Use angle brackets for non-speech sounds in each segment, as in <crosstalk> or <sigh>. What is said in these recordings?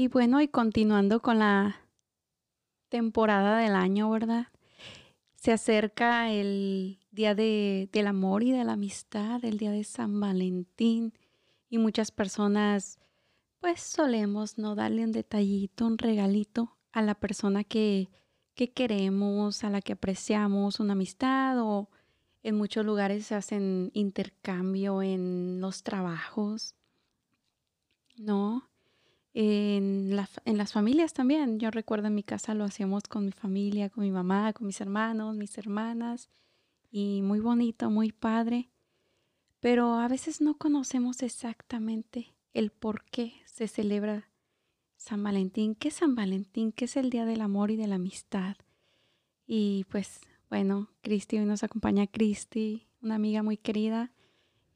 Y bueno, y continuando con la temporada del año, ¿verdad? Se acerca el día de, del amor y de la amistad, el día de San Valentín. Y muchas personas, pues solemos no darle un detallito, un regalito a la persona que, que queremos, a la que apreciamos, una amistad o en muchos lugares se hacen intercambio en los trabajos, ¿no? En, las familias también. Yo recuerdo en mi casa lo hacíamos con mi familia, con mi mamá, con mis hermanos, mis hermanas. Y muy bonito, muy padre. Pero a veces no conocemos exactamente el por qué se celebra San Valentín. ¿Qué es San Valentín? ¿Qué es el Día del Amor y de la Amistad? Y pues bueno, Cristi, hoy nos acompaña Cristi, una amiga muy querida.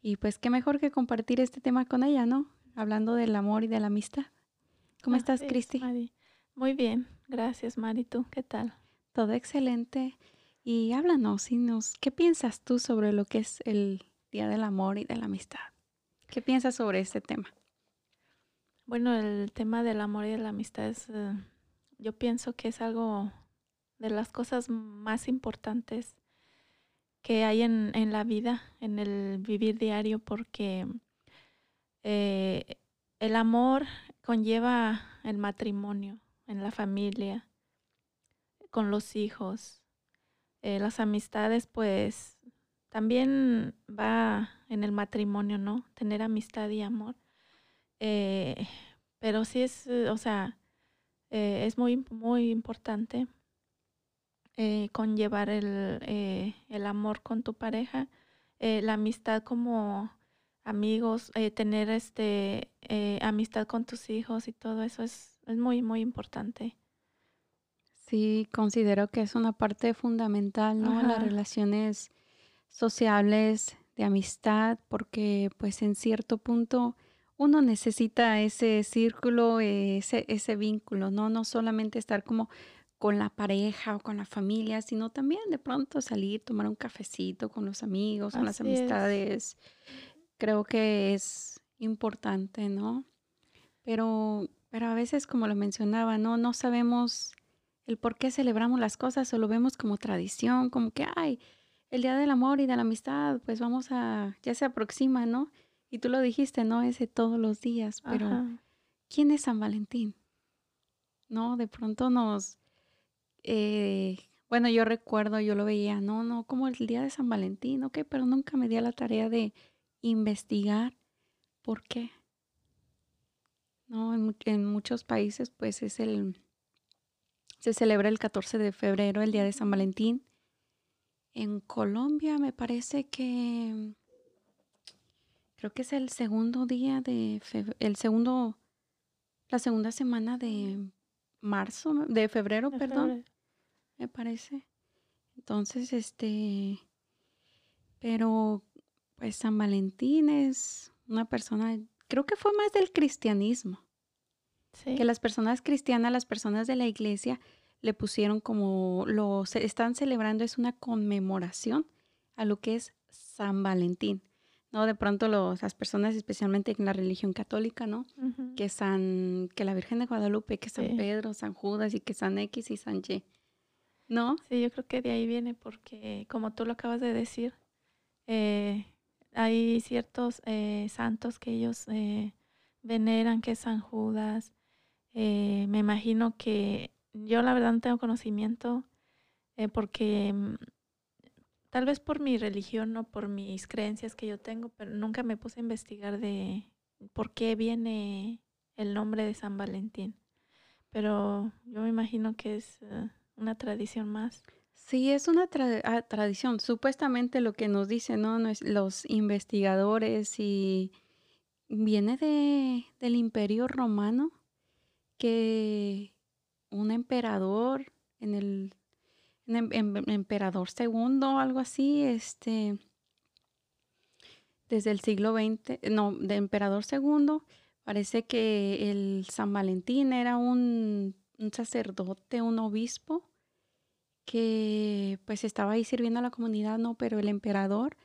Y pues qué mejor que compartir este tema con ella, ¿no? Hablando del amor y de la amistad. ¿Cómo estás, Cristi? Muy bien, gracias, Mari. ¿Tú qué tal? Todo excelente. Y háblanos, nos, ¿qué piensas tú sobre lo que es el Día del Amor y de la Amistad? ¿Qué piensas sobre este tema? Bueno, el tema del amor y de la amistad es, eh, yo pienso que es algo de las cosas más importantes que hay en, en la vida, en el vivir diario, porque eh, el amor conlleva el matrimonio, en la familia, con los hijos. Eh, las amistades, pues, también va en el matrimonio, ¿no? Tener amistad y amor. Eh, pero sí es, o sea, eh, es muy, muy importante conllevar el, el, amor con tu pareja, la amistad como amigos, tener este eh, amistad con tus hijos y todo eso es, es muy, muy importante. Sí, considero que es una parte fundamental, ¿no? Las relaciones sociables, de amistad, porque pues en cierto punto uno necesita ese círculo, ese, ese vínculo, ¿no? No solamente estar como con la pareja o con la familia, sino también de pronto salir, tomar un cafecito con los amigos, con las amistades. Creo que es importante, ¿no? Pero, pero a veces, como lo mencionaba, ¿no? No sabemos el por qué celebramos las cosas o lo vemos como tradición, como que, ay, el Día del Amor y de la Amistad, pues vamos a, ya se aproxima, ¿no? Y tú lo dijiste, ¿no? Ese todos los días, pero ¿quién es San Valentín? ¿No? De pronto nos, eh, bueno, yo recuerdo, yo lo veía, no, no, como el Día de San Valentín, ok, pero nunca me di a la tarea de investigar ¿Por qué? No, en, muchos países pues es el, se celebra el 14 de febrero, el día de San Valentín. En Colombia me parece que creo que es el segundo día de el segundo la segunda semana de marzo, de febrero, perdón. Me parece. Entonces, este pero pues San Valentín es una persona, creo que fue más del cristianismo. Que las personas cristianas, las personas de la iglesia, le pusieron como lo están celebrando es una conmemoración a lo que es San Valentín. No, de pronto las personas, especialmente en la religión católica, ¿no? Que San, que la Virgen de Guadalupe, que San Pedro, San Judas y que San X y San Y. ¿No? Sí, yo creo que de ahí viene porque, como tú lo acabas de decir, eh, hay ciertos eh, santos que ellos eh, veneran, que es San Judas. Eh, me imagino que yo la verdad no tengo conocimiento porque mm, tal vez por mi religión o por mis creencias que yo tengo, pero nunca me puse a investigar de por qué viene el nombre de San Valentín. Pero yo me imagino que es una tradición más. Sí, es una ah, tradición. Supuestamente lo que nos dicen ¿no? los investigadores y viene de, del imperio romano que un emperador en el emperador segundo algo así este desde el siglo XX no de emperador segundo parece que el San Valentín era un sacerdote un obispo que pues estaba ahí sirviendo a la comunidad, no, pero el emperador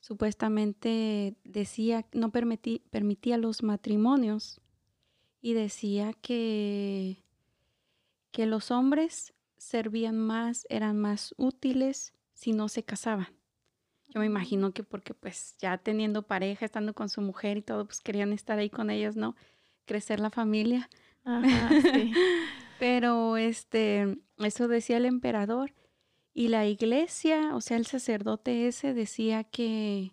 supuestamente decía, no permitía los matrimonios y decía que, que los hombres servían más, eran más útiles si no se casaban. Yo me imagino que porque pues ya teniendo pareja, estando con su mujer y todo, pues querían estar ahí con ellos, ¿no? Crecer la familia. <laughs> Pero este, eso decía el emperador. Y la iglesia, o sea, el sacerdote ese decía que,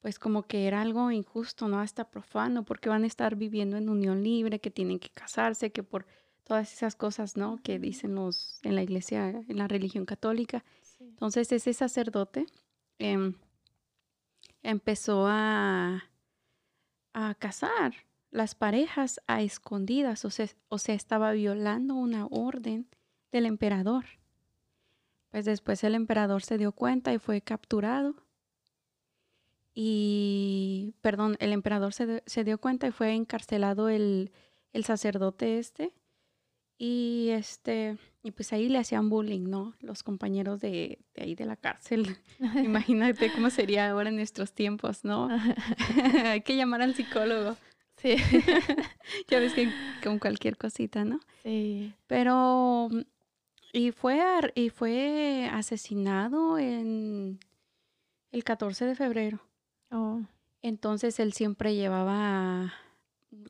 pues como que era algo injusto, ¿no? Hasta profano, porque van a estar viviendo en unión libre, que tienen que casarse, que por todas esas cosas, ¿no? Que dicen los en la iglesia, en la religión católica. Entonces ese sacerdote em, empezó a, a casar las parejas a escondidas, o sea, o sea, estaba violando una orden del emperador. Pues después el emperador se dio cuenta y fue capturado. Y, perdón, el emperador se, se dio cuenta y fue encarcelado el, el sacerdote este. Y este, y pues ahí le hacían bullying, ¿no? Los compañeros de, de ahí de la cárcel. <laughs> Imagínate cómo sería ahora en nuestros tiempos, ¿no? <laughs> <laughs> Hay que llamar al psicólogo. Sí. <laughs> ya ves que <laughs> con cualquier cosita, ¿no? Sí. Pero, y fue, y fue asesinado en el 14 de febrero. Oh. Entonces él siempre llevaba,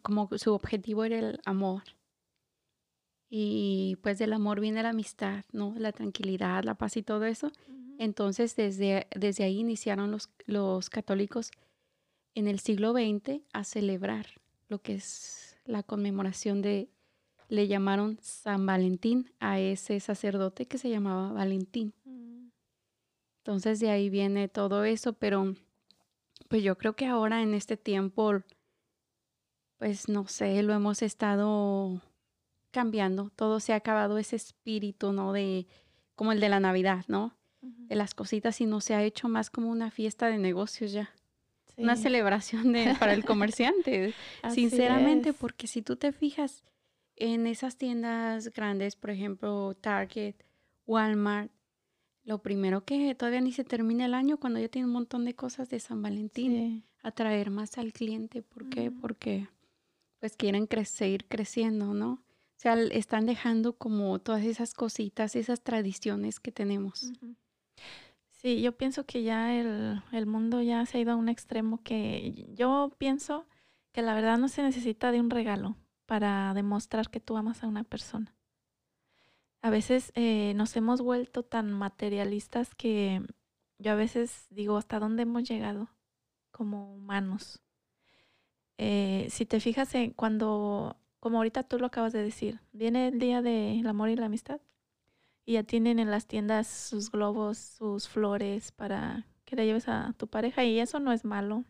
como su objetivo era el amor. Y pues del amor viene la amistad, ¿no? La tranquilidad, la paz y todo eso. Entonces desde, desde ahí iniciaron los, los católicos en el siglo XX a celebrar lo que es la conmemoración de, le llamaron San Valentín a ese sacerdote que se llamaba Valentín. Mm. Entonces de ahí viene todo eso, pero pues yo creo que ahora en este tiempo, pues no sé, lo hemos estado cambiando, todo se ha acabado ese espíritu, ¿no? De como el de la Navidad, ¿no? De las cositas y no se ha hecho más como una fiesta de negocios ya una celebración de, para el comerciante, <laughs> sinceramente, porque si tú te fijas en esas tiendas grandes, por ejemplo, Target, Walmart, lo primero que todavía ni se termina el año cuando ya tiene un montón de cosas de San Valentín, atraer más al cliente, ¿por qué? Porque pues quieren crecer, creciendo, ¿no? O sea, están dejando como todas esas cositas, esas tradiciones que tenemos. Sí, yo pienso que ya el, el, mundo ya se ha ido a un extremo que yo pienso que la verdad no se necesita de un regalo para demostrar que tú amas a una persona. A veces eh, nos hemos vuelto tan materialistas que yo a veces digo, ¿hasta dónde hemos llegado como humanos? Eh, si te fijas en cuando, como ahorita tú lo acabas de decir, viene el día del amor y la amistad y ya tienen en las tiendas sus globos, sus flores para que le lleves a tu pareja y eso no es malo.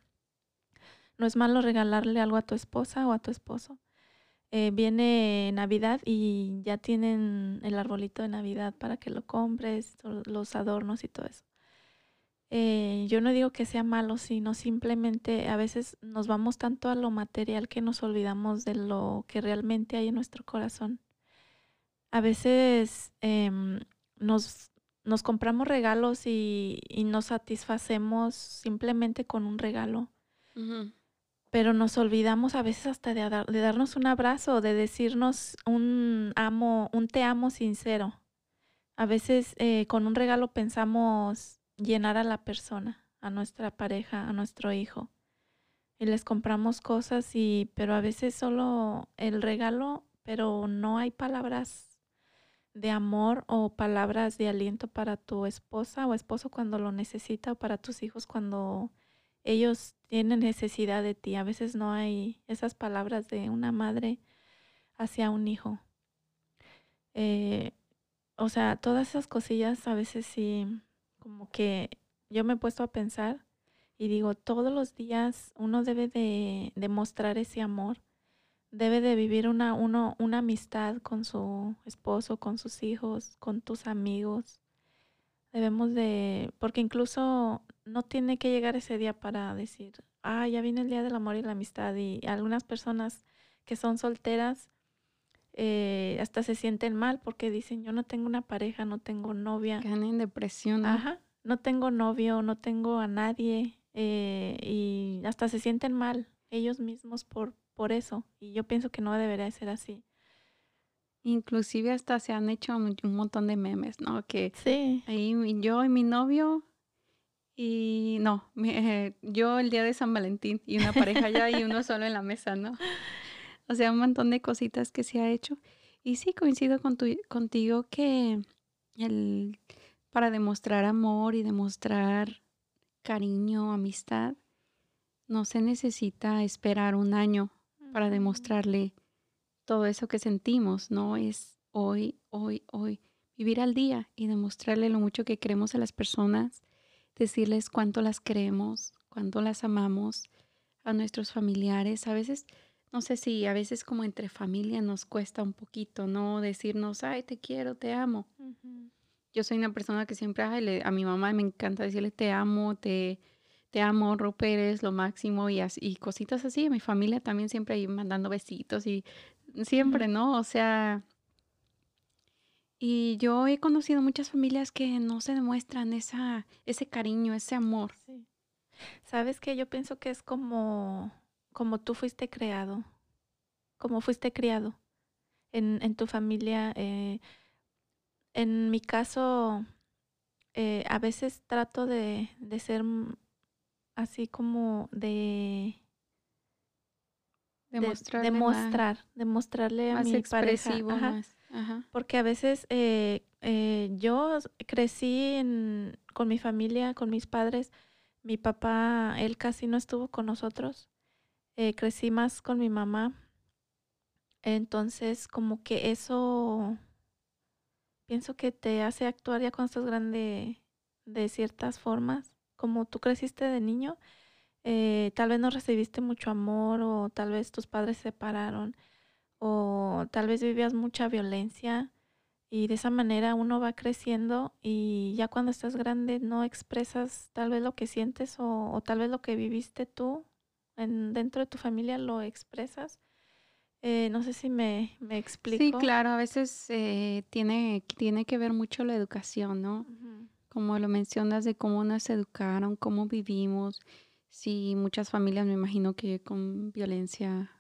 No es malo regalarle algo a tu esposa o a tu esposo. Eh, viene Navidad y ya tienen el arbolito de Navidad para que lo compres, los adornos y todo eso. Eh, yo no digo que sea malo, sino simplemente a veces nos vamos tanto a lo material que nos olvidamos de lo que realmente hay en nuestro corazón a veces em, nos, nos, compramos regalos y, nos satisfacemos simplemente con un regalo. Pero nos olvidamos a veces hasta de, de, darnos un abrazo, de decirnos un amo, un te amo sincero. A veces eh, con un regalo pensamos llenar a la persona, a nuestra pareja, a nuestro hijo. Y les compramos cosas y, pero a veces solo el regalo, pero no hay palabras de amor o palabras de aliento para tu esposa o esposo cuando lo necesita o para tus hijos cuando ellos tienen necesidad de ti. A veces no hay esas palabras de una madre hacia un hijo. Eh, o sea, todas esas cosillas a veces sí, como que yo me he puesto a pensar y digo, todos los días uno debe de demostrar ese amor debe de vivir una, uno, una amistad con su esposo, con sus hijos, con tus amigos. Debemos de, porque incluso no tiene que llegar ese día para decir, ah, ya viene el día del amor y la amistad. Y algunas personas que son solteras eh, hasta se sienten mal porque dicen, yo no tengo una pareja, no tengo novia. Quedan en depresión. ¿no? Ajá, no tengo novio, no tengo a nadie. Eh, y hasta se sienten mal ellos mismos por por eso. Y yo pienso que no debería ser así. Inclusive hasta se han hecho un montón de memes, ¿no? Que sí. ahí yo y mi novio y no, eh, <laughs> yo el día de San Valentín y una pareja allá y uno solo en la mesa, ¿no? <laughs> O sea, un montón de cositas que se ha hecho. Y sí, coincido con tu, contigo que el, para demostrar amor y demostrar cariño, amistad, no se necesita esperar un año para demostrarle todo eso que sentimos, ¿no? Es hoy, hoy, hoy, vivir al día y demostrarle lo mucho que queremos a las personas, decirles cuánto las queremos, cuánto las amamos, a nuestros familiares. A veces, no sé si a veces como entre familia nos cuesta un poquito, ¿no? Decirnos, ay, te quiero, te amo. Yo soy una persona que siempre, a mi mamá me encanta decirle, te amo, te te amo, Rupe, eres lo máximo y, así, y cositas así. Mi familia también siempre ahí mandando besitos y siempre, ¿no? O sea, y yo he conocido muchas familias que no se demuestran esa, ese cariño, ese amor. Sí. Sabes que yo pienso que es como, como tú fuiste creado, como fuiste criado en, en tu familia. Eh, en mi caso, eh, a veces trato de, de ser así como de demostrar, demostrarle a mi pareja, porque a veces eh, eh, yo crecí con mi familia, con mis padres. Mi papá, él casi no estuvo con nosotros. Eh, crecí más con mi mamá. Entonces, como que eso pienso que te hace actuar ya cuando estás grande de ciertas formas como tú creciste de niño, eh, tal vez no recibiste mucho amor o tal vez tus padres se separaron o tal vez vivías mucha violencia y de esa manera uno va creciendo y ya cuando estás grande no expresas tal vez lo que sientes o, tal vez lo que viviste tú en, dentro de tu familia lo expresas. Eh, no sé si me, me, explico. Sí, claro, a veces eh, tiene, tiene que ver mucho la educación, ¿no? Como lo mencionas, de cómo nos educaron, cómo vivimos. Sí, muchas familias me imagino que con violencia.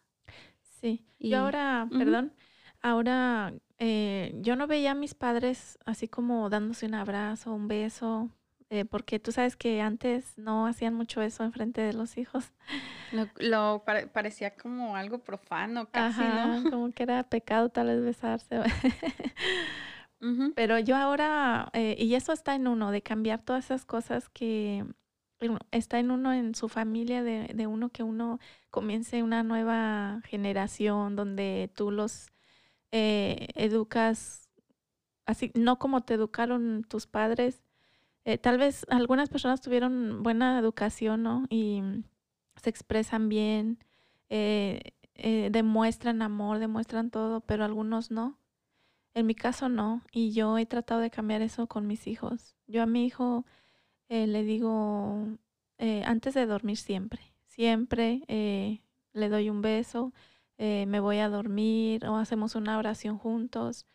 Sí, y, yo ahora, perdón, ahora eh, yo no veía a mis padres así como dándose un abrazo, un beso, eh, porque tú sabes que antes no hacían mucho eso en frente de los hijos. <laughs> Lo, parecía como algo profano, casi, ¿no? Como que era pecado tal vez besarse. <laughs> Pero yo ahora, eh, y eso está en uno, de cambiar todas esas cosas que está en uno, en su familia, de, de uno que uno comience una nueva generación donde tú los eh, educas así, no como te educaron tus padres. Eh, tal vez algunas personas tuvieron buena educación, ¿no? Y se expresan bien, demuestran amor, demuestran todo, pero algunos no. En mi caso no, y yo he tratado de cambiar eso con mis hijos. Yo a mi hijo eh, le digo eh, antes de dormir siempre, siempre eh, le doy un beso, me voy a dormir o hacemos una oración juntos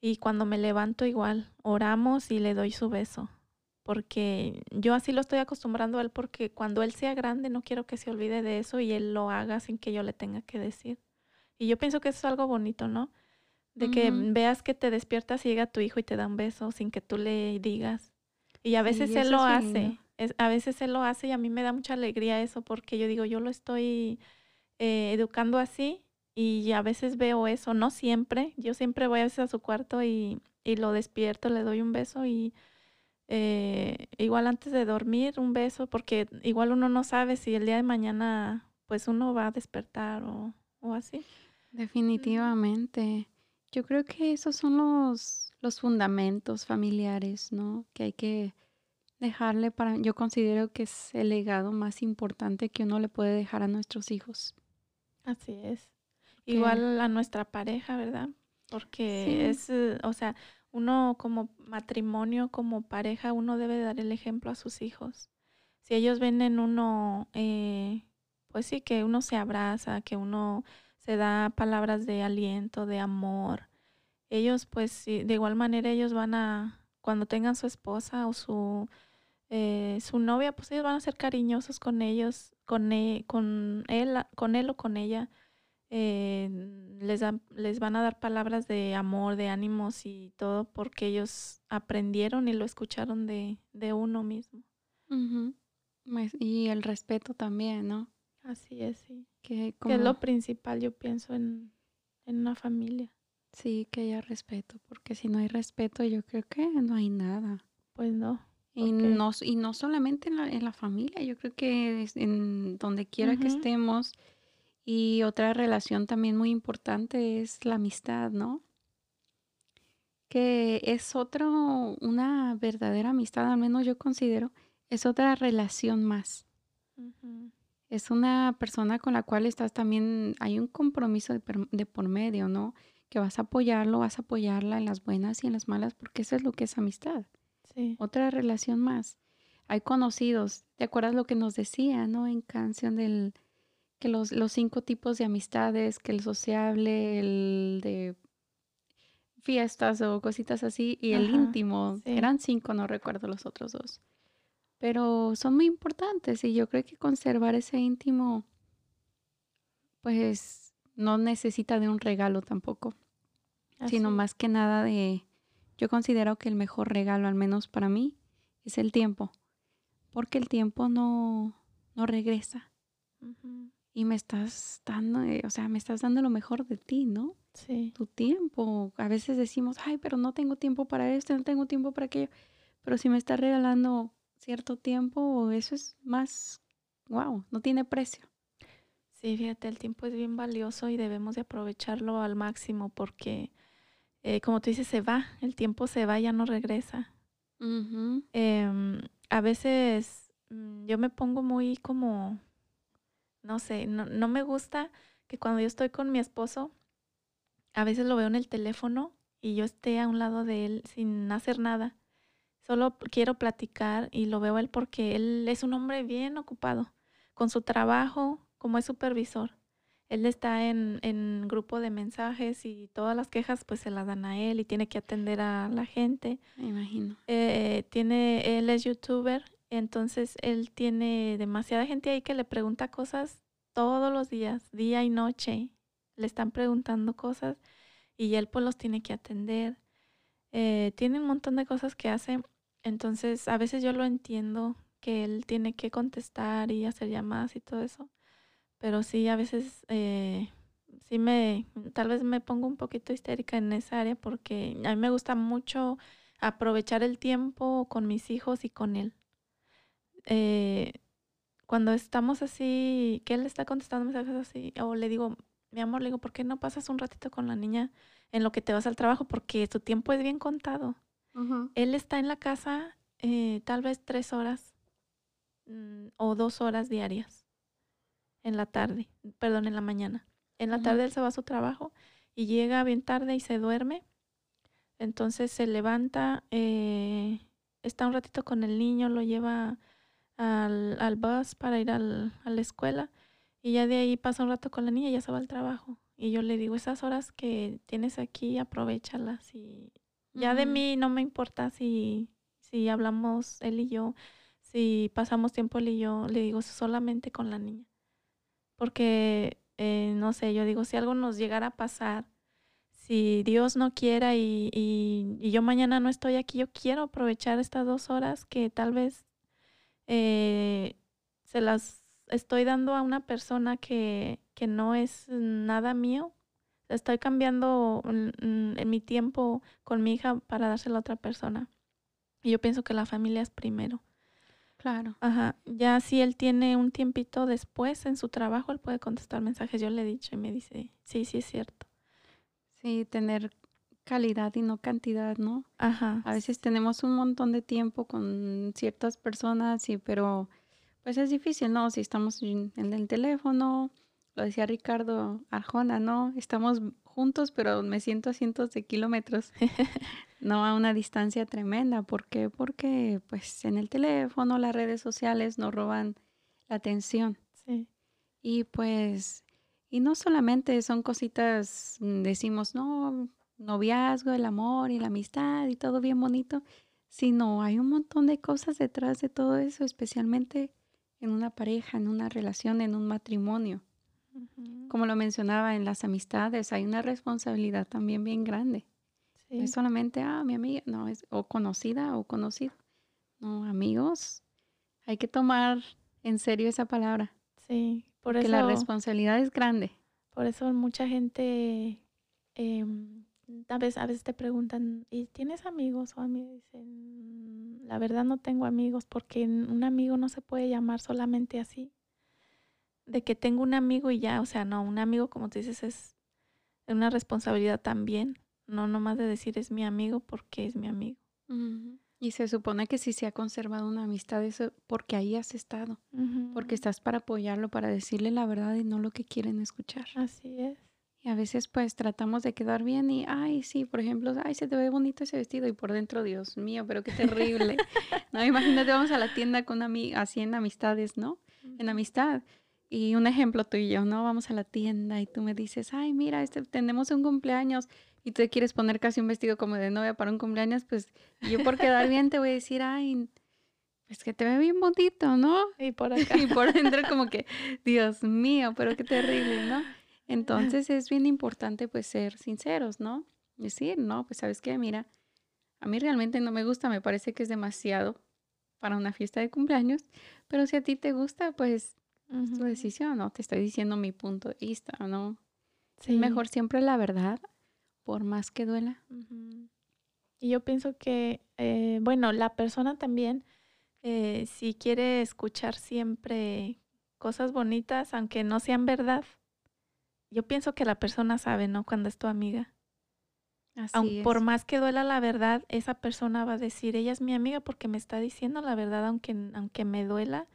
y cuando me levanto igual, oramos y le doy su beso, porque yo así lo estoy acostumbrando a él porque cuando él sea grande no quiero que se olvide de eso y él lo haga sin que yo le tenga que decir. Y yo pienso que eso es algo bonito, ¿no? De que veas que te despiertas y llega tu hijo y te da un beso sin que tú le digas. Y a veces él lo hace. a veces él lo hace y a mí me da mucha alegría eso porque yo digo, yo lo estoy eh, educando así y a veces veo eso, no siempre. Yo siempre voy a veces a su cuarto y, y lo despierto, le doy un beso y eh, igual antes de dormir un beso porque igual uno no sabe si el día de mañana pues uno va a despertar o, o así. Definitivamente. Yo creo que esos son los, los fundamentos familiares, ¿no? Que hay que dejarle para, yo considero que es el legado más importante que uno le puede dejar a nuestros hijos. Así es. Igual a nuestra pareja, ¿verdad? Porque es, eh, o sea, uno como matrimonio, como pareja, uno debe dar el ejemplo a sus hijos. Si ellos ven en uno, eh, pues sí, que uno se abraza, que uno se da palabras de aliento, de amor. Ellos, pues, de igual manera, ellos van a, cuando tengan su esposa o su, eh, su novia, pues ellos van a ser cariñosos con ellos, con, él, con él, con él o con ella. eh, les, les van a dar palabras de amor, de ánimos y todo porque ellos aprendieron y lo escucharon de, de uno mismo. Pues, y el respeto también, ¿no? Así es, sí. Que, es lo principal, yo pienso, en, en una familia. Sí, que haya respeto, porque si no hay respeto, yo creo que no hay nada. Pues no. Y no, y no solamente en la, en la familia, yo creo que en donde quiera que estemos. Y otra relación también muy importante es la amistad, ¿no? Que es otro, una verdadera amistad, al menos yo considero, es otra relación más. Es una persona con la cual estás también, hay un compromiso de, de, por medio, ¿no? Que vas a apoyarlo, vas a apoyarla en las buenas y en las malas, porque eso es lo que es amistad. Otra relación más. Hay conocidos. ¿Te acuerdas lo que nos decía, no? En canción del que los, los cinco tipos de amistades, que el sociable, el de fiestas o cositas así, y el íntimo. Eran cinco, no recuerdo los otros dos. Pero son muy importantes y yo creo que conservar ese íntimo, pues no necesita de un regalo tampoco, sino más que nada de yo considero que el mejor regalo, al menos para mí, es el tiempo, porque el tiempo no, no regresa. Y me estás dando, eh, o sea, me estás dando lo mejor de ti, ¿no? Sí. Tu tiempo. A veces decimos, ay, pero no tengo tiempo para esto, no tengo tiempo para aquello. Pero si me estás regalando cierto tiempo, eso es más, wow, no tiene precio. Sí, fíjate, el tiempo es bien valioso y debemos de aprovecharlo al máximo porque eh, como tú dices, se va, el tiempo se va, ya no regresa. Em, a veces mm, yo me pongo muy como, no sé, no, no me gusta que cuando yo estoy con mi esposo, a veces lo veo en el teléfono y yo esté a un lado de él sin hacer nada. Solo quiero platicar y lo veo él porque él es un hombre bien ocupado con su trabajo como es supervisor él está en, en grupo de mensajes y todas las quejas pues se las dan a él y tiene que atender a la gente. Me imagino. Eh, tiene, él es youtuber, entonces él tiene demasiada gente ahí que le pregunta cosas todos los días, día y noche. Le están preguntando cosas y él pues los tiene que atender. Eh, tiene un montón de cosas que hace, entonces a veces yo lo entiendo que él tiene que contestar y hacer llamadas y todo eso pero sí, a veces eh, sí me, tal vez me pongo un poquito histérica en esa área porque a mí me gusta mucho aprovechar el tiempo con mis hijos y con él. Eh, cuando estamos así, que él está contestando mensajes así, o le digo, mi amor, le digo, ¿por qué no pasas un ratito con la niña en lo que te vas al trabajo? Porque tu tiempo es bien contado. Él está en la casa eh, tal vez tres horas mm, o dos horas diarias en la tarde, perdón, en la mañana. En la tarde él se va a su trabajo y llega bien tarde y se duerme. Entonces se levanta, eh, está un ratito con el niño, lo lleva al, al bus para ir al, a la escuela y ya de ahí pasa un rato con la niña y ya se va al trabajo. Y yo le digo, esas horas que tienes aquí, aprovechalas. Y ya de mí no me importa si, si hablamos él y yo, si pasamos tiempo él y yo, le digo solamente con la niña porque, eh, no sé, yo digo, si algo nos llegara a pasar, si Dios no quiera y, y, yo mañana no estoy aquí, yo quiero aprovechar estas dos horas que tal vez eh, se las estoy dando a una persona que, que no es nada mío. Estoy cambiando en mi tiempo con mi hija para dárselo a otra persona. Y yo pienso que la familia es primero. Claro. Ajá. Ya si él tiene un tiempito después en su trabajo, él puede contestar mensajes. Yo le he dicho y me dice, sí, sí es cierto. Sí, tener calidad y no cantidad, ¿no? Ajá. A veces tenemos un montón de tiempo con ciertas personas, y, pero pues es difícil, ¿no? Si estamos en el teléfono, lo decía Ricardo Arjona, ¿no? Estamos juntos, pero me siento a cientos de kilómetros. <laughs> no a una distancia tremenda. ¿Por qué? Porque pues en el teléfono, las redes sociales nos roban la atención. Sí. Y pues, y no solamente son cositas, mm, decimos, no, noviazgo, el amor y la amistad y todo bien bonito, sino hay un montón de cosas detrás de todo eso, especialmente en una pareja, en una relación, en un matrimonio. Como lo mencionaba en las amistades, hay una responsabilidad también bien grande. No es solamente, ah, mi amiga, no, es o conocida o conocido. No, amigos, hay que tomar en serio esa palabra. Sí, por porque la responsabilidad es grande. Por eso mucha gente em, a, veces, a veces te preguntan, ¿y tienes amigos? O a mí dicen, la verdad no tengo amigos porque un amigo no se puede llamar solamente así. De que tengo un amigo y ya, o sea, no, un amigo como tú dices es una responsabilidad también. No nomás de decir es mi amigo porque es mi amigo. Y se supone que si se ha conservado una amistad es porque ahí has estado, porque estás para apoyarlo, para decirle la verdad y no lo que quieren escuchar. Así es. Y a veces pues tratamos de quedar bien y, ay, sí, por ejemplo, ay, se te ve bonito ese vestido y por dentro, Dios mío, pero qué terrible. <laughs> no, imagínate, vamos a la tienda con así en amistades, ¿no? En amistad. Y un ejemplo tú y yo, ¿no? Vamos a la tienda y tú me dices, ay, mira, este, tenemos un cumpleaños y tú quieres poner casi un vestido como de novia para un cumpleaños, pues yo por quedar bien te voy a decir, ay, es que te ve bien bonito, ¿no? Y por <laughs> acá. y por dentro como que, Dios mío, pero qué terrible, ¿no? Entonces es bien importante pues ser sinceros, ¿no? Decir, no, pues sabes qué, mira, a mí realmente no me gusta, me parece que es demasiado para una fiesta de cumpleaños, pero si a ti te gusta, pues es tu decisión, ¿no? Te estoy diciendo mi punto de vista, ¿no? Es mejor siempre la verdad, por más que duela. Y yo pienso que, eh, bueno, la persona también, eh, si quiere escuchar siempre cosas bonitas, aunque no sean verdad, yo pienso que la persona sabe, ¿no? Cuando es tu amiga. Así Por más que duela la verdad, esa persona va a decir, ella es mi amiga porque me está diciendo la verdad, aunque, aunque me duela,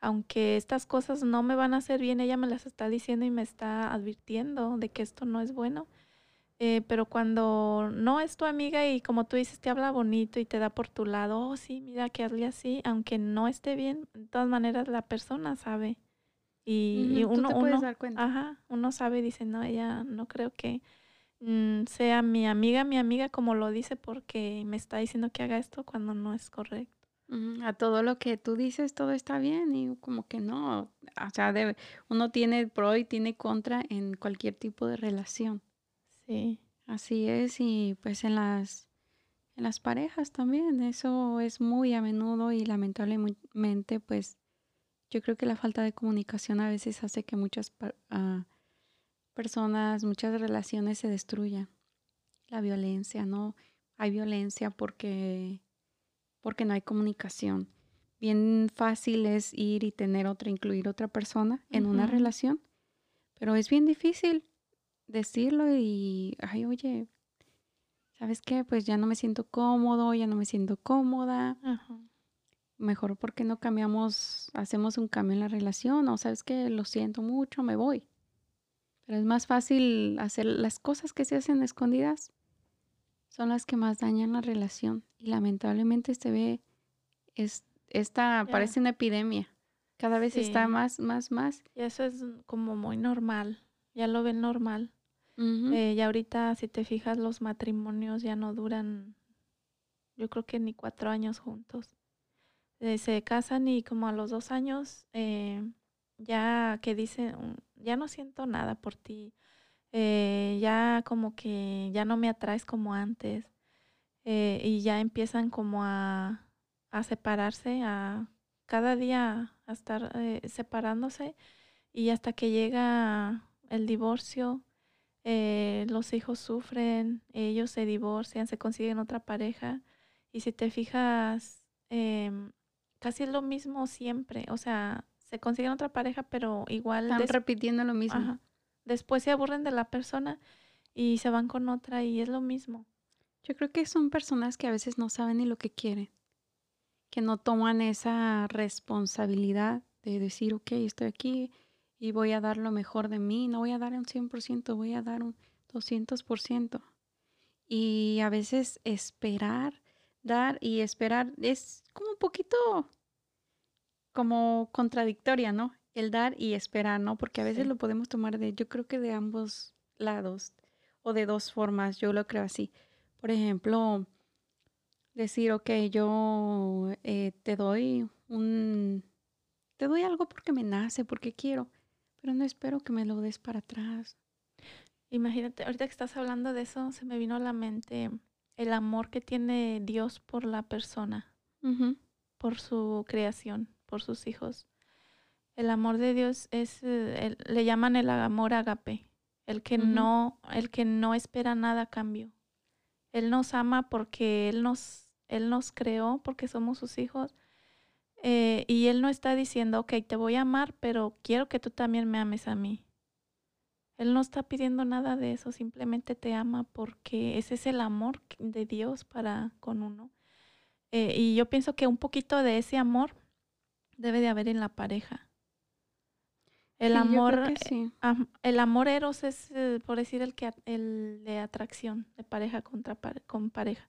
aunque estas cosas no me van a hacer bien, ella me las está diciendo y me está advirtiendo de que esto no es bueno. Eh, pero cuando no es tu amiga y como tú dices, te habla bonito y te da por tu lado, oh sí, mira que hazle así, aunque no esté bien, de todas maneras la persona sabe. Y, uno, uno, Ajá, uno sabe y dice, no, ella no creo que mm, sea mi amiga, mi amiga como lo dice porque me está diciendo que haga esto cuando no es correcto. A todo lo que tú dices, todo está bien y como que no, o sea, debe, uno tiene pro y tiene contra en cualquier tipo de relación. Sí. Así es y pues en las, en las parejas también, eso es muy a menudo y lamentablemente pues yo creo que la falta de comunicación a veces hace que muchas ah, personas, muchas relaciones se destruyan. La violencia, ¿no? Hay violencia porque, porque no hay comunicación. Bien fácil es ir y tener otra, incluir otra persona en una relación, pero es bien difícil decirlo y, ay, oye, ¿sabes qué? Pues ya no me siento cómodo, ya no me siento cómoda. Ajá mejor porque no cambiamos, hacemos un cambio en la relación o sabes que lo siento mucho, me voy. Pero es más fácil hacer las cosas que se hacen escondidas, son las que más dañan la relación y lamentablemente se ve, es, esta parece una epidemia, cada vez está más, más, más. Y eso es como muy normal, ya lo ven normal. Eh, y ahorita si te fijas los matrimonios ya no duran, yo creo que ni cuatro años juntos. Eh, se casan y como a los dos años eh, ya que dicen, mm, ya no siento nada por ti, eh, ya como que ya no me atraes como antes y ya empiezan como a, a, separarse, a cada día a estar separándose y hasta que llega el divorcio, los hijos sufren, ellos se divorcian, se consiguen otra pareja y si te fijas, em, casi es lo mismo siempre. O sea, se consiguen otra pareja, pero igual. Están repitiendo lo mismo. Después se aburren de la persona y se van con otra y es lo mismo. Yo creo que son personas que a veces no saben ni lo que quieren, que no toman esa responsabilidad de decir, ok, estoy aquí y voy a dar lo mejor de mí, no voy a dar un 100%, voy a dar un 200%. Y a veces esperar dar y esperar es como un poquito como contradictoria, ¿no? El dar y esperar, ¿no? Porque a veces lo podemos tomar de, yo creo que de ambos lados o de dos formas, yo lo creo así. Por ejemplo, decir, ok, yo eh, te doy un, te doy algo porque me nace, porque quiero, pero no espero que me lo des para atrás. Imagínate, ahorita que estás hablando de eso, se me vino a la mente el amor que tiene Dios por la persona, por su creación, por sus hijos. El amor de Dios es, eh, le llaman el amor agape, el que no, el que no espera nada a cambio. Él nos ama porque él nos, él nos creó, porque somos sus hijos. Eh, y él no está diciendo, ok, te voy a amar, pero quiero que tú también me ames a mí. Él no está pidiendo nada de eso, simplemente te ama porque ese es el amor de Dios para con uno. Eh, y yo pienso que un poquito de ese amor debe de haber en la pareja. El amor, eh, el amor eros es, eh, por decir, el que el de atracción de pareja contra con pareja.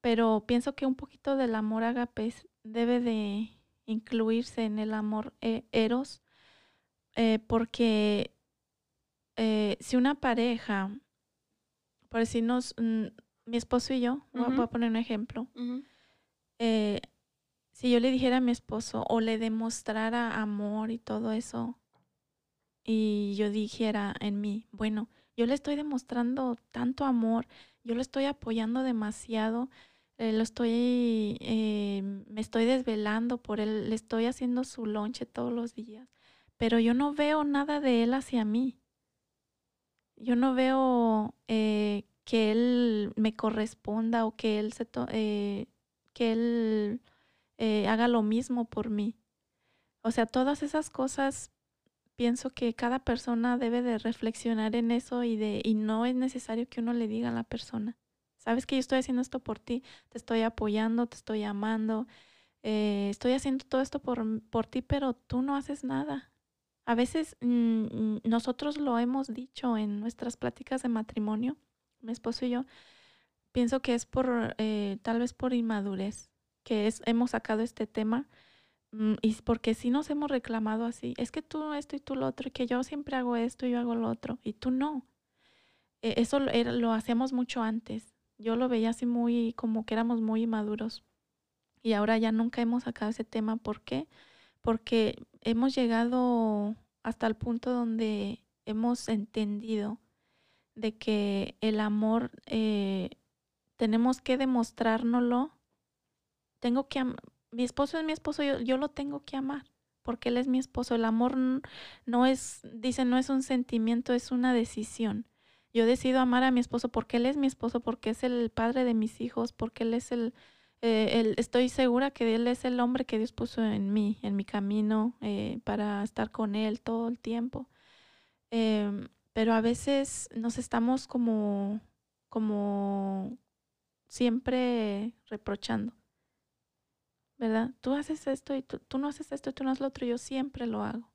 Pero pienso que un poquito del amor agape debe de incluirse en el amor eros, porque eh, si una pareja, por decirnos, mm, mi esposo y yo, voy, a, poner un ejemplo, eh, si yo le dijera a mi esposo o le demostrara amor y todo eso, y yo dijera en mí, bueno, yo le estoy demostrando tanto amor, yo lo estoy apoyando demasiado, eh, lo estoy, me estoy desvelando por él, le estoy haciendo su lonche todos los días, pero yo no veo nada de él hacia mí. Yo no veo eh, que él me corresponda o que él se eh, que él eh, haga lo mismo por mí. O sea, todas esas cosas pienso que cada persona debe de reflexionar en eso y de y no es necesario que uno le diga a la persona. Sabes que yo estoy haciendo esto por ti, te estoy apoyando, te estoy amando, estoy haciendo todo esto por, por ti, pero tú no haces nada. A veces mm, nosotros lo hemos dicho en nuestras pláticas de matrimonio, mi esposo y yo, pienso que es por, eh, tal vez por inmadurez, que es, hemos sacado este tema mm, y porque si nos hemos reclamado así, es que tú esto y tú lo otro, y que yo siempre hago esto y yo hago lo otro, y tú no. E, eso lo, lo hacíamos mucho antes. Yo lo veía así muy, como que éramos muy inmaduros. Y ahora ya nunca hemos sacado ese tema. ¿Por qué? porque hemos llegado hasta el punto donde hemos entendido de que el amor eh, tenemos que demostrárnoslo. Tengo que mi esposo es mi esposo, yo, yo, lo tengo que amar porque él es mi esposo. El amor no es, dice, no es un sentimiento, es una decisión. Yo decido amar a mi esposo porque él es mi esposo, porque es el padre de mis hijos, porque él es el, eh, estoy segura que Él es el hombre que Dios puso en mí, en mi camino, eh, para estar con Él todo el tiempo. Em, pero a veces nos estamos como, como siempre reprochando. ¿Verdad? Tú haces esto y tú, tú no haces esto y tú no haces lo otro, yo siempre lo hago.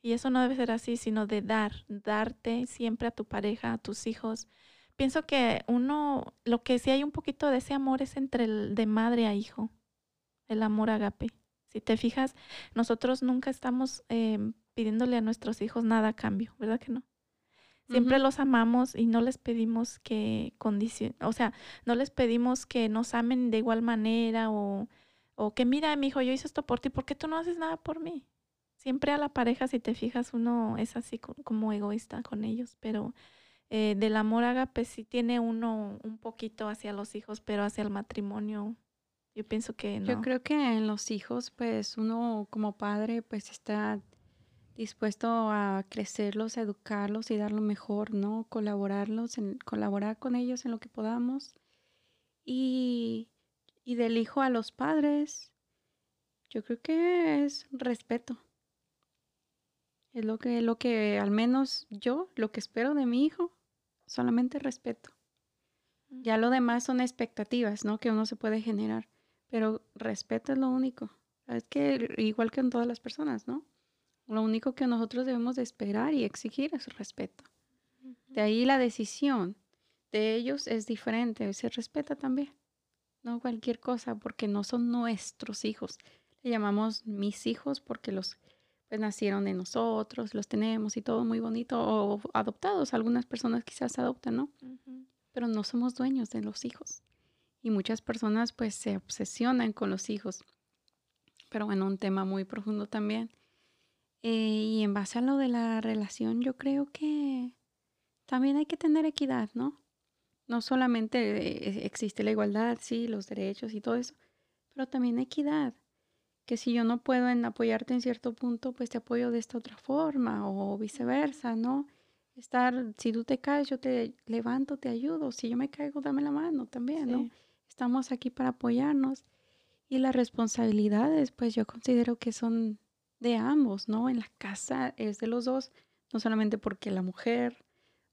Y eso no debe ser así, sino de dar, darte siempre a tu pareja, a tus hijos, pienso que uno, lo que sí hay un poquito de ese amor es entre el de madre a hijo, el amor agape. Si te fijas, nosotros nunca estamos em, pidiéndole a nuestros hijos nada a cambio, ¿verdad que no? Siempre los amamos y no les pedimos que condicionen, o sea, no les pedimos que nos amen de igual manera o, o que mira, mi hijo, yo hice esto por ti, ¿por qué tú no haces nada por mí? Siempre a la pareja, si te fijas, uno es así como egoísta con ellos, pero eh, del amor ágape sí tiene uno un poquito hacia los hijos, pero hacia el matrimonio yo pienso que no. Yo creo que en los hijos, pues uno como padre, pues está dispuesto a crecerlos, a educarlos y dar lo mejor, ¿no? Colaborarlos, en, colaborar con ellos en lo que podamos. Y, y del hijo a los padres, yo creo que es respeto. Es lo que, lo que al menos yo, lo que espero de mi hijo, solamente respeto. Ya lo demás son expectativas, ¿no? Que uno se puede generar, pero respeto es lo único. Es que igual que en todas las personas, ¿no? Lo único que nosotros debemos de esperar y exigir es respeto. De ahí la decisión de ellos es diferente, se respeta también. No cualquier cosa, porque no son nuestros hijos. Le llamamos mis hijos porque los pues nacieron de nosotros, los tenemos y todo muy bonito, o adoptados, algunas personas quizás adoptan, ¿no? Pero no somos dueños de los hijos. Y muchas personas pues se obsesionan con los hijos. Pero bueno, un tema muy profundo también. Eh, y en base a lo de la relación, yo creo que también hay que tener equidad, ¿no? No solamente eh, existe la igualdad, sí, los derechos y todo eso, pero también equidad. Que si yo no puedo en apoyarte en cierto punto, pues te apoyo de esta otra forma o viceversa, ¿no? Estar, si tú te caes, yo te levanto, te ayudo. Si yo me caigo, dame la mano también, ¿no? Estamos aquí para apoyarnos. Y las responsabilidades, pues yo considero que son de ambos, ¿no? En la casa es de los dos, no solamente porque la mujer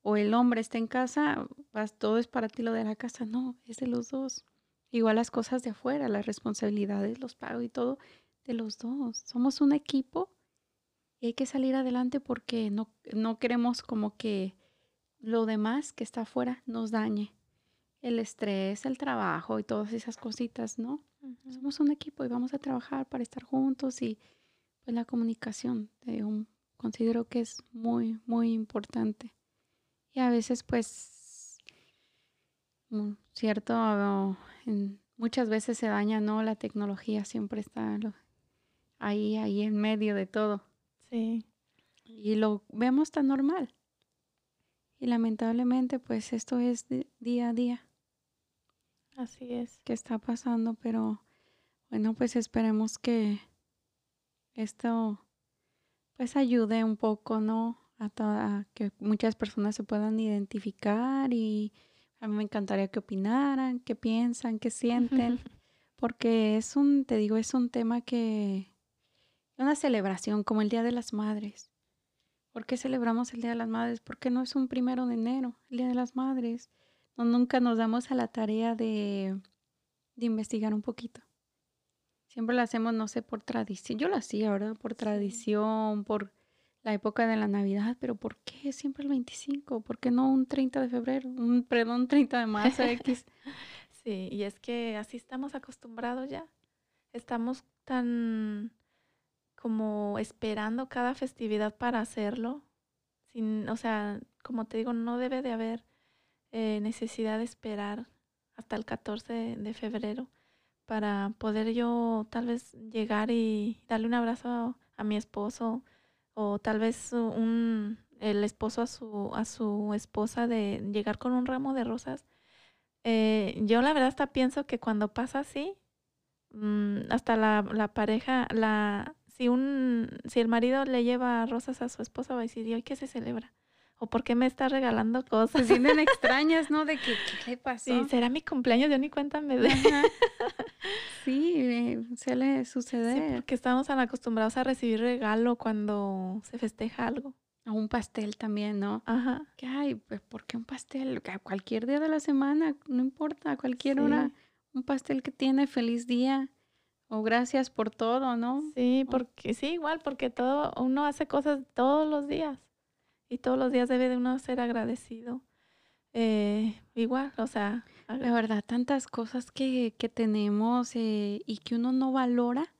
o el hombre está en casa, vas, todo es para ti lo de la casa, no, es de los dos. Igual las cosas de afuera, las responsabilidades, los pagos y todo, de los dos. Somos un equipo y hay que salir adelante porque no, no queremos como que lo demás que está afuera nos dañe. El estrés, el trabajo y todas esas cositas, ¿no? Somos un equipo y vamos a trabajar para estar juntos y pues la comunicación un, considero que es muy, muy importante. Y a veces pues, cierto, muchas veces se daña, ¿no? La tecnología siempre está ahí, ahí en medio de todo. Sí. Y lo vemos tan normal. Y lamentablemente pues esto es día a día. Así es. Que está pasando, pero bueno, pues esperemos que esto pues ayude un poco, ¿no? A, que muchas personas se puedan identificar y a mí me encantaría que opinaran, que piensan, que sienten, <laughs> porque es un, te digo, es un tema que, una celebración como el Día de las Madres. ¿Por qué celebramos el Día de las Madres? Porque no es un primero de enero, el Día de las Madres. No, nunca nos damos a la tarea de, de investigar un poquito. Siempre lo hacemos, no sé, por tradición. Yo lo hacía, ¿verdad? Por tradición, por la época de la Navidad, pero ¿por qué siempre el 25? ¿Por qué no un 30 de febrero? Un, perdón, 30 de marzo X. <laughs> sí, y es que así estamos acostumbrados ya. Estamos tan como esperando cada festividad para hacerlo. Sin, o sea, como te digo, no debe de haber eh, necesidad de esperar hasta el 14 de febrero para poder yo tal vez llegar y darle un abrazo a, mi esposo o tal vez un, el esposo a su, a su esposa de llegar con un ramo de rosas. Eh, yo la verdad hasta pienso que cuando pasa así, mm, hasta la, la, pareja, la, si, un, si el marido le lleva rosas a su esposa va a decir, ¿y hoy qué se celebra? ¿O por qué me está regalando cosas? Se sienten <laughs> extrañas, ¿no? De que, ¿qué le pasó? Sí, será mi cumpleaños, yo ni cuenta me doy. <laughs> Sí, eh, suele suceder. Sí, porque estamos tan acostumbrados a recibir regalo cuando se festeja algo. A un pastel también, ¿no? Ajá. Que, ay, pues, ¿por qué un pastel? A cualquier día de la semana, no importa, a cualquier hora, un pastel que tiene feliz día. O gracias por todo, ¿no? Sí, porque sí, igual, porque todo, uno hace cosas todos los días. Y todos los días debe de uno ser agradecido. Eh, igual, o sea, la verdad, tantas cosas que, que tenemos eh, y que uno no valora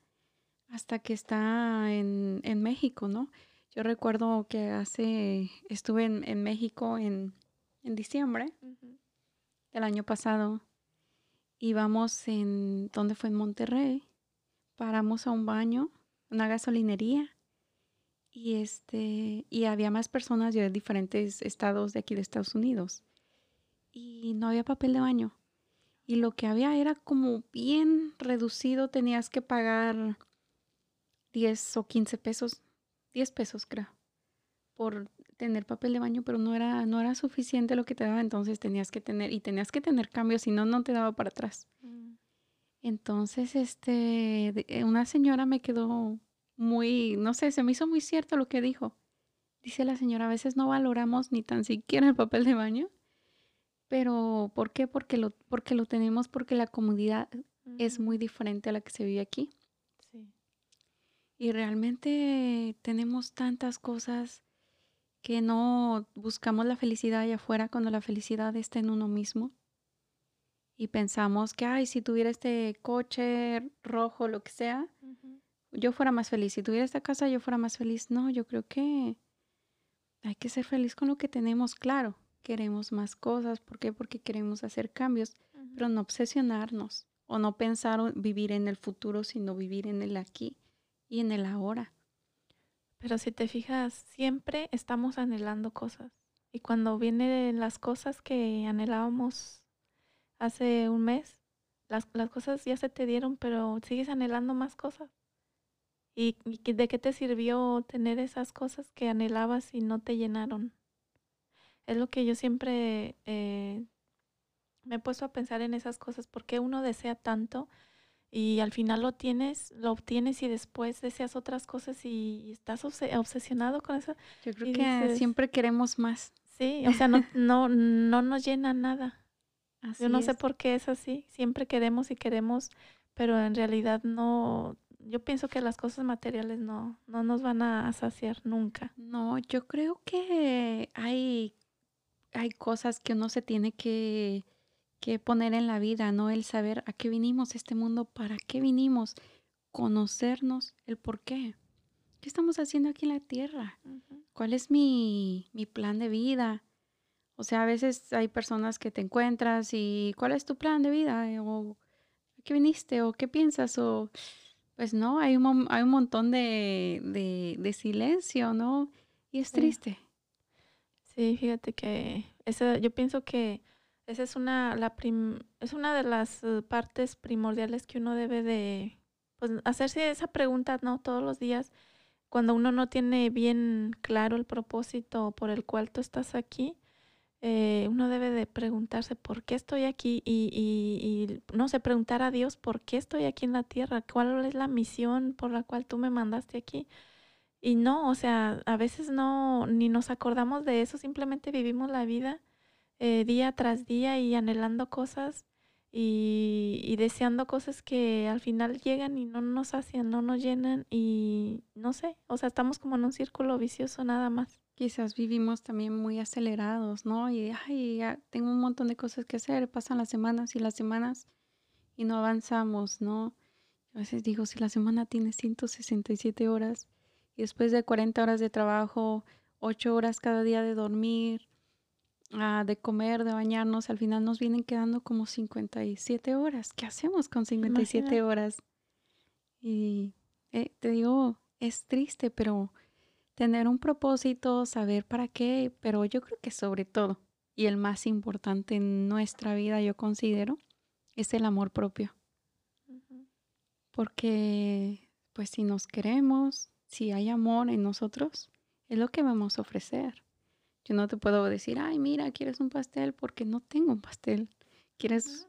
hasta que está en, en, México, ¿no? Yo recuerdo que hace, estuve en, en México en, en diciembre del año pasado. Íbamos en, ¿dónde fue? En Monterrey. Paramos a un baño, una gasolinería. Y este, y había más personas de diferentes estados de aquí de Estados Unidos y no había papel de baño. Y lo que había era como bien reducido, tenías que pagar 10 o 15 pesos, 10 pesos creo, por tener papel de baño, pero no era, no era suficiente lo que te daba, entonces tenías que tener, y tenías que tener cambios, si no, no te daba para atrás. Mm. Entonces, este, eh, una señora me quedó muy, no sé, se me hizo muy cierto lo que dijo. Dice la señora, a veces no valoramos ni tan siquiera el papel de baño pero ¿por qué? Porque lo, porque lo tenemos, porque la comunidad es muy diferente a la que se vive aquí. Sí. Y realmente tenemos tantas cosas que no buscamos la felicidad allá afuera cuando la felicidad está en uno mismo. Y pensamos que, ay, si tuviera este coche rojo, lo que sea, yo fuera más feliz. Si tuviera esta casa, yo fuera más feliz. No, yo creo que hay que ser feliz con lo que tenemos, claro queremos más cosas. ¿Por qué? Porque queremos hacer cambios, pero no obsesionarnos o no pensar vivir en el futuro, sino vivir en el aquí y en el ahora. Pero si te fijas, siempre estamos anhelando cosas. Y cuando vienen las cosas que anhelábamos hace un mes, las, las cosas ya se te dieron, pero sigues anhelando más cosas. ¿Y, de qué te sirvió tener esas cosas que anhelabas y no te llenaron? Es lo que yo siempre eh, me he puesto a pensar en esas cosas, porque uno desea tanto y al final lo tienes, lo obtienes y después deseas otras cosas y estás obsesionado con eso. Yo creo que siempre queremos más. Sí, o sea, no, no, no nos llena nada. Yo no sé por qué es así. Siempre queremos y queremos, pero en realidad no. Yo pienso que las cosas materiales no, no nos van a saciar nunca. No, yo creo que hay, hay cosas que uno se tiene que que poner en la vida, ¿no? El saber a qué vinimos a este mundo, para qué vinimos, conocernos, el por qué. ¿Qué estamos haciendo aquí en la tierra? ¿Cuál es mi, mi plan de vida? O sea, a veces hay personas que te encuentras y ¿cuál es tu plan de vida? O ¿a qué viniste? ¿O qué piensas? O pues no, hay un, hay un montón de, de, de silencio, ¿no? Y es triste. Sí, fíjate que eso, yo pienso que esa es una, la es una de las eh, partes primordiales que uno debe de pues, hacerse esa pregunta, ¿no? Todos los días, cuando uno no tiene bien claro el propósito por el cual tú estás aquí, eh, uno debe de preguntarse por qué estoy aquí y, y, y, no sé, preguntar a Dios por qué estoy aquí en la tierra, cuál es la misión por la cual tú me mandaste aquí. Y no, o sea, a veces no, ni nos acordamos de eso, simplemente vivimos la vida eh, día tras día y anhelando cosas y, deseando cosas que al final llegan y no nos hacen, no nos llenan y no sé, o sea, estamos como en un círculo vicioso nada más. Quizás vivimos también muy acelerados, ¿no? Y, ay, ya tengo un montón de cosas que hacer, pasan las semanas y las semanas y no avanzamos, ¿no? A veces digo, si la semana tiene 167 horas y después de 40 horas de trabajo, 8 horas cada día de dormir, Ah, de comer, de bañarnos, al final nos vienen quedando como 57 horas. ¿Qué hacemos con 57 horas? Y eh, te digo, es triste, pero tener un propósito, saber para qué, pero yo creo que sobre todo, y el más importante en nuestra vida, yo considero, es el amor propio. Porque, pues si nos queremos, si hay amor en nosotros, es lo que vamos a ofrecer. Yo no te puedo decir, ay, mira, ¿quieres un pastel? Porque no tengo un pastel. ¿Quieres?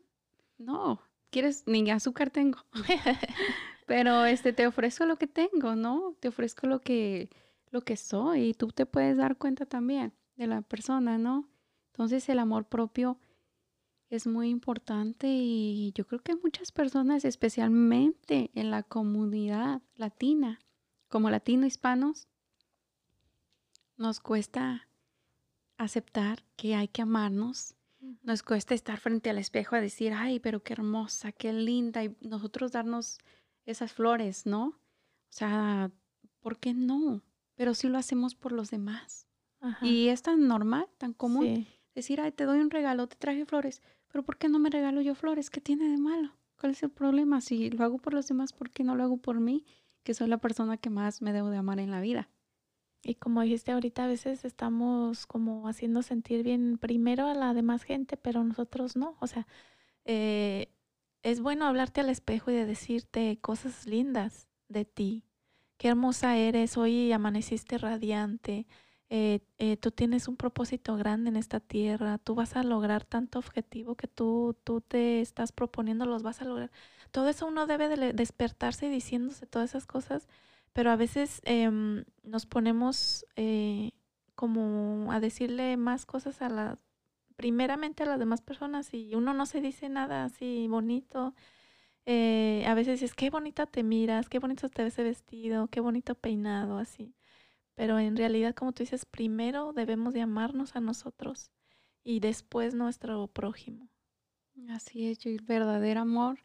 No, ¿quieres? Ni azúcar tengo. <laughs> Pero este, te ofrezco lo que tengo, ¿no? Te ofrezco lo que, lo que soy y tú te puedes dar cuenta también de la persona, ¿no? Entonces el amor propio es muy importante y yo creo que muchas personas, especialmente en la comunidad latina, como latino hispanos, nos cuesta aceptar que hay que amarnos. Nos cuesta estar frente al espejo a decir, ay, pero qué hermosa, qué linda, y nosotros darnos esas flores, ¿no? O sea, ¿por qué no? Pero sí lo hacemos por los demás. Y es tan normal, tan común decir, ay, te doy un regalo, te traje flores, pero ¿por qué no me regalo yo flores? ¿Qué tiene de malo? ¿Cuál es el problema? Si lo hago por los demás, ¿por qué no lo hago por mí? Que soy la persona que más me debo de amar en la vida. Y como dijiste ahorita, a veces estamos como haciendo sentir bien primero a la demás gente, pero nosotros no. O sea, eh, es bueno hablarte al espejo y de decirte cosas lindas de ti. Qué hermosa eres, hoy amaneciste radiante, eh, eh, tú tienes un propósito grande en esta tierra, tú vas a lograr tanto objetivo que tú, tú te estás proponiendo, los vas a lograr. Todo eso uno debe de despertarse diciéndose todas esas cosas pero a veces em, nos ponemos eh, como a decirle más cosas a las, primeramente a las demás personas y uno no se dice nada así bonito. Eh, a veces es qué bonita te miras, qué bonito te ves ese vestido, qué bonito peinado, así. Pero en realidad, como tú dices, primero debemos de amarnos a nosotros y después nuestro prójimo. Así es, y el verdadero amor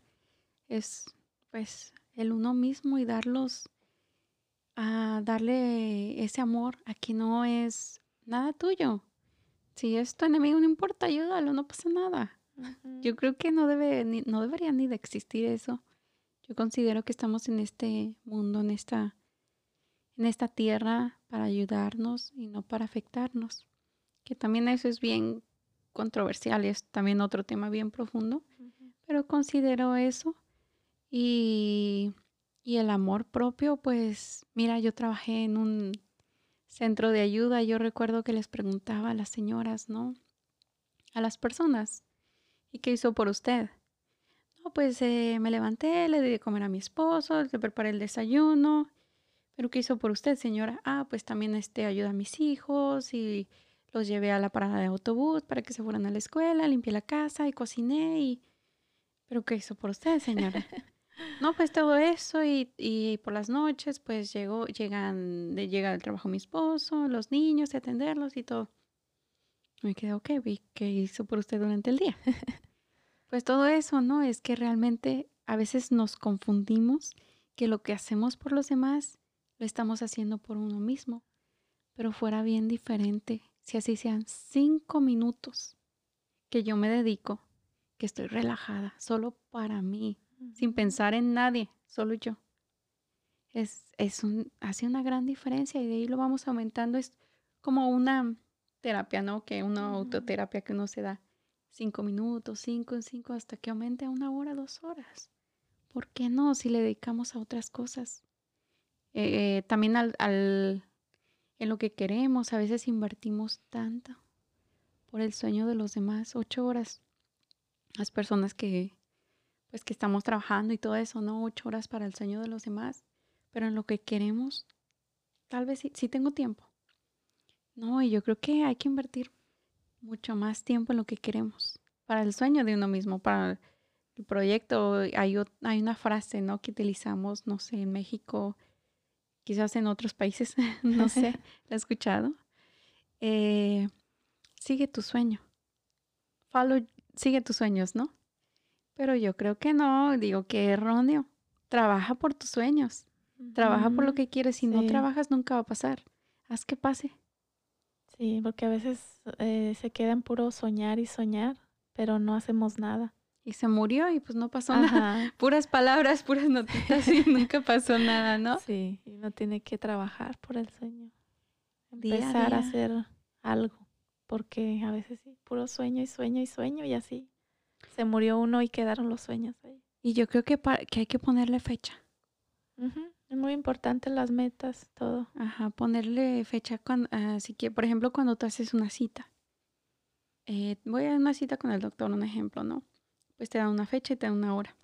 es pues el uno mismo y darlos a darle ese amor a quien no es nada tuyo. Si es tu enemigo, no importa, ayúdalo, no pasa nada. Yo creo que no, debe, no debería ni de existir eso. Yo considero que estamos en este mundo, en esta, en esta tierra para ayudarnos y no para afectarnos. Que también eso es bien controversial, es también otro tema bien profundo, pero considero eso. Y, y el amor propio, pues mira, yo trabajé en un centro de ayuda, yo recuerdo que les preguntaba a las señoras, ¿no? A las personas, ¿y qué hizo por usted? No, pues eh, me levanté, le di de comer a mi esposo, le preparé el desayuno, pero ¿qué hizo por usted, señora? Ah, pues también este, ayuda a mis hijos y los llevé a la parada de autobús para que se fueran a la escuela, limpié la casa y cociné y... ¿Pero qué hizo por usted, señora? <laughs> No, pues todo eso y, y por las noches pues llegó, llegan, de, llega al trabajo mi esposo, los niños, y atenderlos y todo. Me quedé, ok, ¿qué hizo por usted durante el día? <laughs> pues todo eso, ¿no? Es que realmente a veces nos confundimos que lo que hacemos por los demás lo estamos haciendo por uno mismo, pero fuera bien diferente si así sean cinco minutos que yo me dedico, que estoy relajada, solo para mí, sin pensar en nadie, solo yo. Es, es un, hace una gran diferencia y de ahí lo vamos aumentando. Es como una terapia, ¿no? Que una autoterapia que uno se da cinco minutos, cinco, cinco, hasta que aumente a una hora, dos horas. ¿Por qué no? Si le dedicamos a otras cosas. Eh, también al, al, en lo que queremos, a veces invertimos tanto por el sueño de los demás, ocho horas. Las personas que pues que estamos trabajando y todo eso, ¿no? Ocho horas para el sueño de los demás, pero en lo que queremos, tal vez sí, tengo tiempo. No, y yo creo que hay que invertir mucho más tiempo en lo que queremos, para el sueño de uno mismo, para el proyecto. Hay, hay una frase, ¿no? Que utilizamos, no sé, en México, quizás en otros países, <laughs> no sé, <laughs> ¿la he escuchado? Eh, sigue tu sueño. Follow, sigue tus sueños, ¿no? Pero yo creo que no, digo que erróneo. Trabaja por tus sueños. Trabaja por lo que quieres. Si no trabajas, nunca va a pasar. Haz que pase. Sí, porque a veces eh, se quedan puro soñar y soñar, pero no hacemos nada. Y se murió y pues no pasó nada. <laughs> Puras palabras, puras notitas y <laughs> nunca pasó nada, ¿no? Sí, y uno tiene que trabajar por el sueño. Empezar a, a hacer algo. Porque a veces sí, puro sueño y sueño y sueño y así se murió uno y quedaron los sueños ahí. Y yo creo que, que hay que ponerle fecha. Es muy importante las metas, todo. Ajá, ponerle fecha. Cuando, así que, por ejemplo, cuando tú haces una cita. Eh, voy a una cita con el doctor, un ejemplo, ¿no? Pues te da una fecha y te da una hora.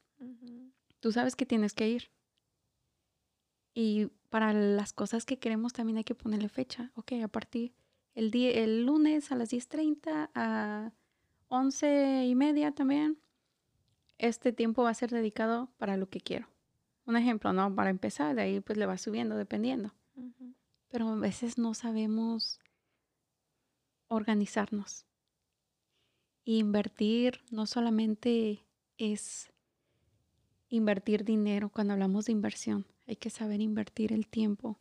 Tú sabes que tienes que ir. Y para las cosas que queremos también hay que ponerle fecha. Ok, a partir el, día, el lunes a las 10.30 a once y media también, este tiempo va a ser dedicado para lo que quiero. Un ejemplo, ¿no? Para empezar, de ahí pues le va subiendo dependiendo. Pero a veces no sabemos organizarnos. invertir no solamente es invertir dinero, cuando hablamos de inversión, hay que saber invertir el tiempo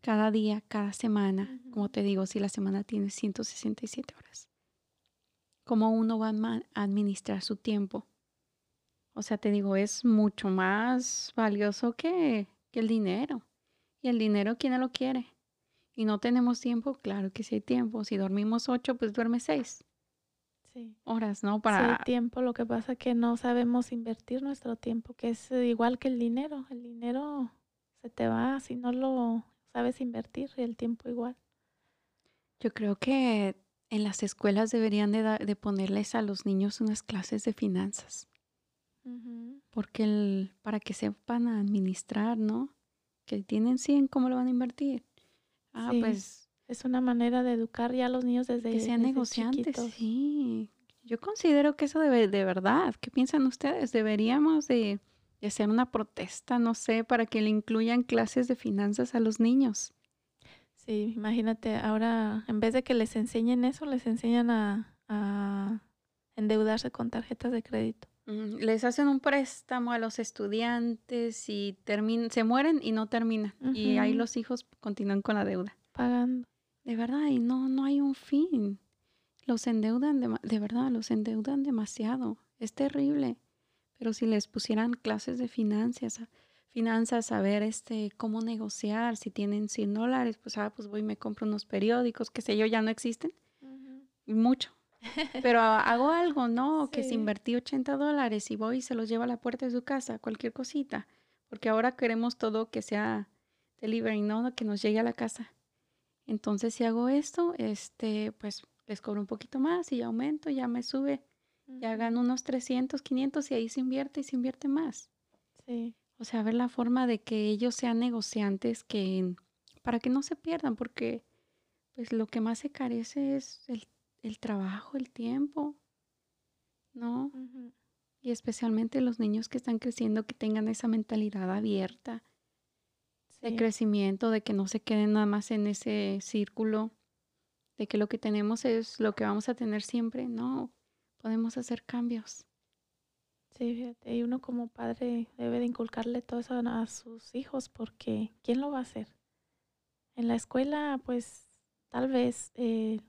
cada día, cada semana. Como te digo, si la semana tiene 167 horas cómo uno va a administrar su tiempo. O sea, te digo, es mucho más valioso que, el dinero. Y el dinero, ¿quién lo quiere? Y no tenemos tiempo, claro que sí hay tiempo. Si dormimos ocho, pues duerme seis. Sí. Horas, ¿no? Para... Sí, tiempo. Lo que pasa es que no sabemos invertir nuestro tiempo, que es igual que el dinero. El dinero se te va si no lo sabes invertir y el tiempo igual. Yo creo que en las escuelas deberían de, ponerles a los niños unas clases de finanzas. Porque el, para que sepan administrar, ¿no? Que tienen 100, ¿cómo lo van a invertir? Ah, pues... Es una manera de educar ya a los niños desde Que sean negociantes, sí. Yo considero que eso debe, de verdad. ¿Qué piensan ustedes? Deberíamos de, de hacer una protesta, no sé, para que le incluyan clases de finanzas a los niños. Sí, imagínate, ahora en vez de que les enseñen eso, les enseñan a, endeudarse con tarjetas de crédito. Les hacen un préstamo a los estudiantes y se mueren y no terminan. Y ahí los hijos continúan con la deuda. Pagando. De verdad, y no, no hay un fin. Los endeudan, de, de verdad, los endeudan demasiado. Es terrible. Pero si les pusieran clases de finanzas, finanzas, saber este, cómo negociar, si tienen 100 dólares, pues, ah, pues voy y me compro unos periódicos, que sé yo, ya no existen, mucho. Pero hago algo, ¿no? Que si invertí 80 dólares y voy y se los llevo a la puerta de su casa, cualquier cosita, porque ahora queremos todo que sea delivery, ¿no? Que nos llegue a la casa. Entonces, si hago esto, este, pues les cobro un poquito más y ya aumento, ya me sube, ya gano unos 300, 500 y ahí se invierte y se invierte más. Sí. O sea, ver la forma de que ellos sean negociantes que para que no se pierdan, porque pues lo que más se carece es el, el trabajo, el tiempo, ¿no? Y especialmente los niños que están creciendo, que tengan esa mentalidad abierta de crecimiento, de que no se queden nada más en ese círculo, de que lo que tenemos es lo que vamos a tener siempre, no, podemos hacer cambios. Sí, fíjate, y uno como padre debe de inculcarle todo eso a sus hijos porque ¿quién lo va a hacer? En la escuela, pues tal vez eh,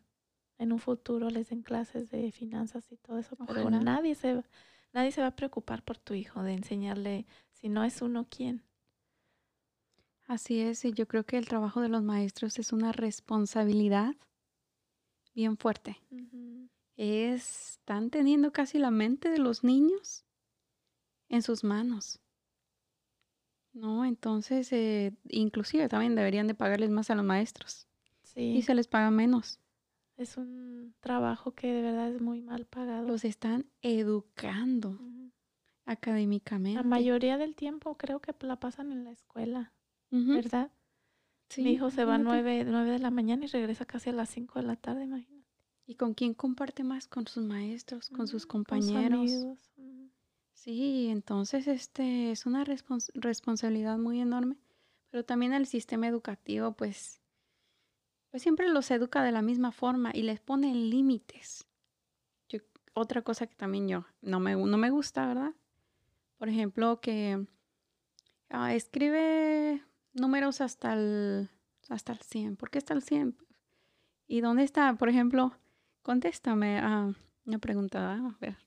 en un futuro les den clases de finanzas y todo eso, pero nadie se, nadie se va a preocupar por tu hijo, de enseñarle, si no es uno, ¿quién? Así es, y yo creo que el trabajo de los maestros es una responsabilidad bien fuerte. Están teniendo casi la mente de los niños en sus manos. ¿No? Entonces, eh, inclusive también deberían de pagarles más a los maestros. Sí. Y se les paga menos. Es un trabajo que de verdad es muy mal pagado. Los están educando académicamente. La mayoría del tiempo creo que la pasan en la escuela, ¿verdad? Sí, Mi hijo se va a nueve, nueve de la mañana y regresa casi a las cinco de la tarde, imagínate. ¿Y con quién comparte más? Con sus maestros, con sus compañeros. Sí, entonces este es una responsabilidad muy enorme, pero también el sistema educativo pues, pues siempre los educa de la misma forma y les pone límites. otra cosa que también yo no me, no me gusta, ¿verdad? Por ejemplo, que ah, escribe números hasta el, hasta el 100. ¿Por qué hasta el 100? ¿Y dónde está? Por ejemplo, contéstame a una pregunta. A ver.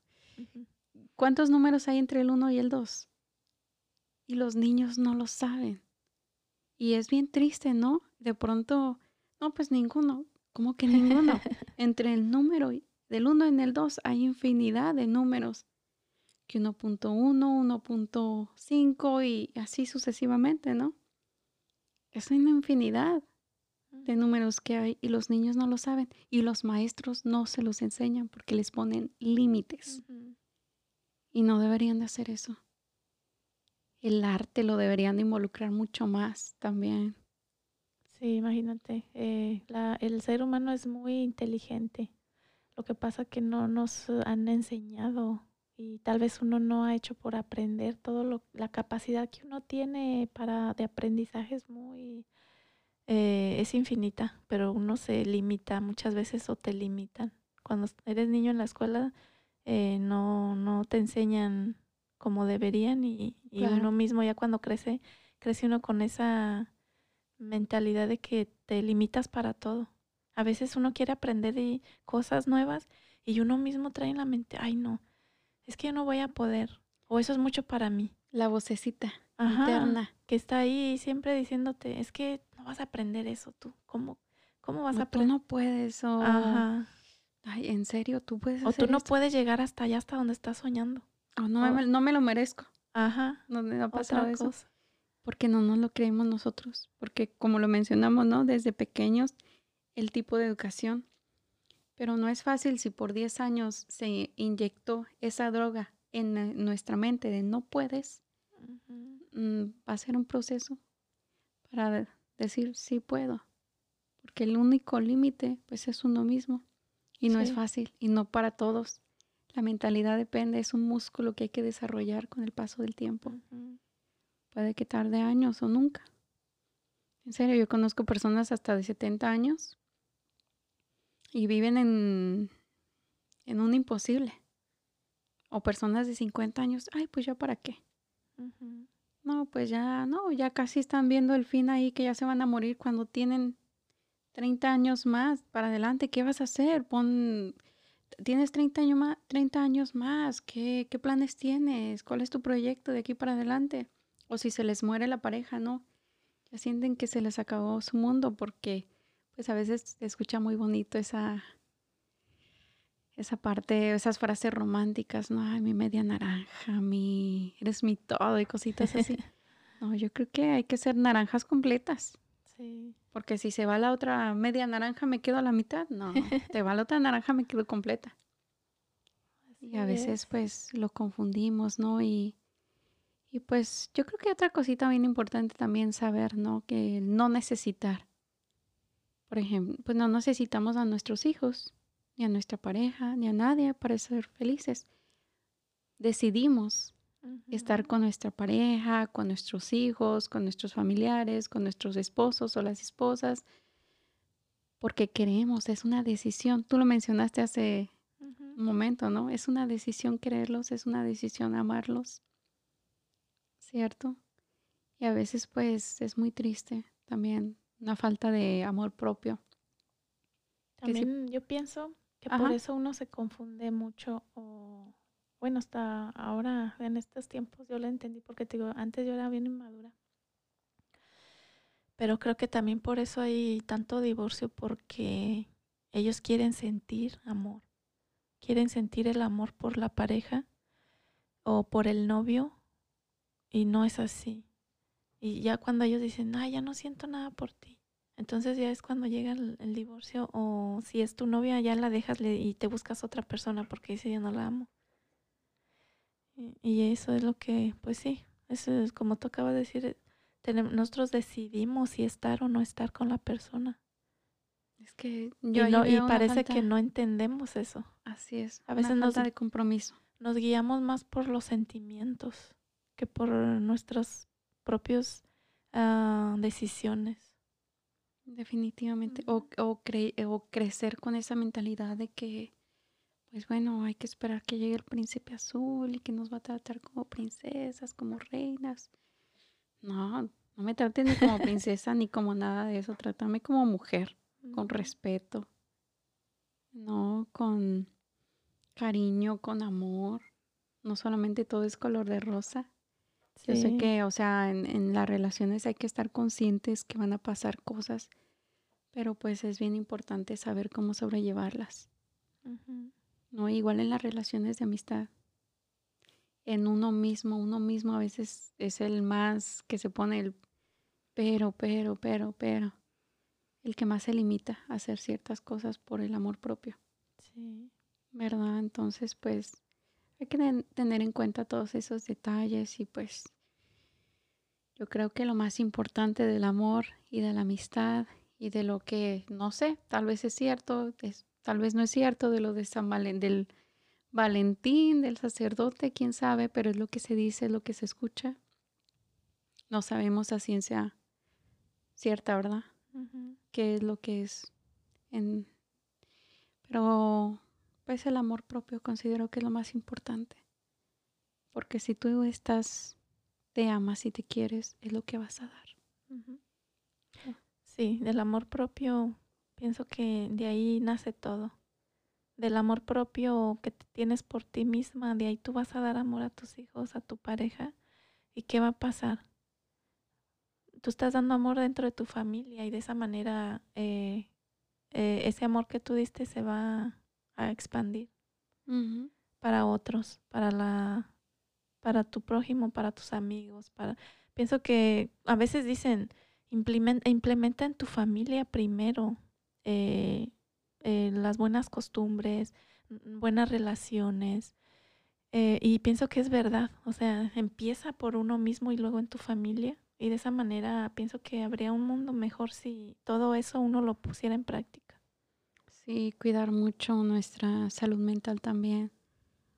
¿Cuántos números hay entre el 1 y el 2? Y los niños no lo saben. Y es bien triste, ¿no? De pronto, no, pues ninguno. ¿Cómo que ninguno? <laughs> entre el número del 1 y el 2 hay infinidad de números. Que 1.1, 1.5 y así sucesivamente, ¿no? Es una infinidad de números que hay y los niños no lo saben y los maestros no se los enseñan porque les ponen límites. Y no deberían de hacer eso. El arte lo deberían de involucrar mucho más también. Sí, imagínate, eh, el ser humano es muy inteligente. Lo que pasa que no nos han enseñado y tal vez uno no ha hecho por aprender todo lo, la capacidad que uno tiene para de aprendizaje es muy eh, es infinita, pero uno se limita muchas veces o te limitan. Cuando eres niño en la escuela eh, no, no te enseñan como deberían y, uno mismo ya cuando crece, crece uno con esa mentalidad de que te limitas para todo. A veces uno quiere aprender cosas nuevas y uno mismo trae en la mente, ay no, es que yo no voy a poder, o eso es mucho para mí. La vocecita interna. Que está ahí siempre diciéndote, es que no vas a aprender eso tú, ¿cómo, cómo vas a aprender? Tú no puedes, o... Ajá. Ay, en serio, tú puedes. O tú no puedes llegar hasta allá, hasta donde estás soñando. O no, Me, no me lo merezco. Ajá. No me ha pasado eso. Porque no nos lo creemos nosotros. Porque como lo mencionamos, ¿no? Desde pequeños, el tipo de educación. Pero no es fácil si por 10 años se inyectó esa droga en nuestra mente de no puedes. Mm, va a ser un proceso para decir sí puedo. Porque el único límite pues es uno mismo. Y no es fácil y no para todos. La mentalidad depende, es un músculo que hay que desarrollar con el paso del tiempo. Puede que tarde años o nunca. En serio, yo conozco personas hasta de 70 años y viven en, en un imposible. O personas de 50 años, ay, pues ya para qué. No, pues ya, no, ya casi están viendo el fin ahí, que ya se van a morir cuando tienen 30 años más para adelante, ¿qué vas a hacer? Pon, tienes 30 años más, 30 años más, ¿Qué, ¿qué planes tienes? ¿Cuál es tu proyecto de aquí para adelante? O si se les muere la pareja, ¿no? Ya sienten que se les acabó su mundo porque pues a veces se escucha muy bonito esa esa parte, esas frases románticas, ¿no? Ay, mi media naranja, mi eres mi todo y cositas así. <laughs> no, yo creo que hay que ser naranjas completas. Sí. Porque si se va la otra media naranja, me quedo a la mitad. No, <laughs> te va la otra naranja, me quedo completa. y a veces, pues, lo confundimos, ¿no? Y, y pues, yo creo que otra cosita bien importante también saber, ¿no? Que no necesitar. Por ejemplo, pues no necesitamos a nuestros hijos, ni a nuestra pareja, ni a nadie para ser felices. Decidimos estar con nuestra pareja, con nuestros hijos, con nuestros familiares, con nuestros esposos o las esposas, porque queremos, es una decisión. Tú lo mencionaste hace un momento, ¿no? Es una decisión quererlos, es una decisión amarlos, ¿cierto? Y a veces pues es muy triste también una falta de amor propio. También yo pienso que por eso uno se confunde mucho o bueno, hasta ahora, en estos tiempos, yo lo entendí porque te digo, antes yo era bien inmadura. Pero creo que también por eso hay tanto divorcio, porque ellos quieren sentir amor, quieren sentir el amor por la pareja o por el novio, y no es así. Y ya cuando ellos dicen, ay, ya no siento nada por ti. Entonces ya es cuando llega el, el divorcio o si es tu novia ya la dejas y te buscas otra persona porque dice ya no la amo. Y eso es lo que, pues sí, eso es como de decir, tenemos, nosotros decidimos si estar o no estar con la persona. Es que yo y, no, y parece que no entendemos eso. Así es. A veces nos de compromiso. Nos guiamos más por los sentimientos que por nuestras propias uh, decisiones. Definitivamente. O, o, cre o crecer con esa mentalidad de que pues bueno, hay que esperar que llegue el príncipe azul y que nos va a tratar como princesas, como reinas. No, no me traten ni como princesa ni como nada de eso. Trátame como mujer, con respeto. No, con cariño, con amor. No solamente todo es color de rosa. Yo sé que, o sea, en, las relaciones hay que estar conscientes que van a pasar cosas, pero pues es bien importante saber cómo sobrellevarlas. ¿no? Igual en las relaciones de amistad. En uno mismo, uno mismo a veces es el más que se pone el pero, pero, pero, pero. El que más se limita a hacer ciertas cosas por el amor propio. Sí. ¿Verdad? Entonces, pues, hay que tener en cuenta todos esos detalles y pues yo creo que lo más importante del amor y de la amistad y de lo que, no sé, tal vez es cierto, es Tal vez no es cierto de lo de San Valentín, del Valentín, del sacerdote, quién sabe, pero es lo que se dice, es lo que se escucha. No sabemos a ciencia cierta, ¿verdad? ¿Qué es lo que es? En... Pero pues el amor propio considero que es lo más importante. Porque si tú estás, te amas y te quieres, es lo que vas a dar. Sí, del amor propio Pienso que de ahí nace todo. Del amor propio que tienes por ti misma, de ahí tú vas a dar amor a tus hijos, a tu pareja. ¿Y qué va a pasar? Tú estás dando amor dentro de tu familia y de esa manera eh, eh, ese amor que tú diste se va a expandir para otros, para la para tu prójimo, para tus amigos, para pienso que a veces dicen implementa, implementa en tu familia primero eh, eh, las buenas costumbres, buenas relaciones. Eh, y pienso que es verdad, o sea, empieza por uno mismo y luego en tu familia. Y de esa manera pienso que habría un mundo mejor si todo eso uno lo pusiera en práctica. Sí, cuidar mucho nuestra salud mental también.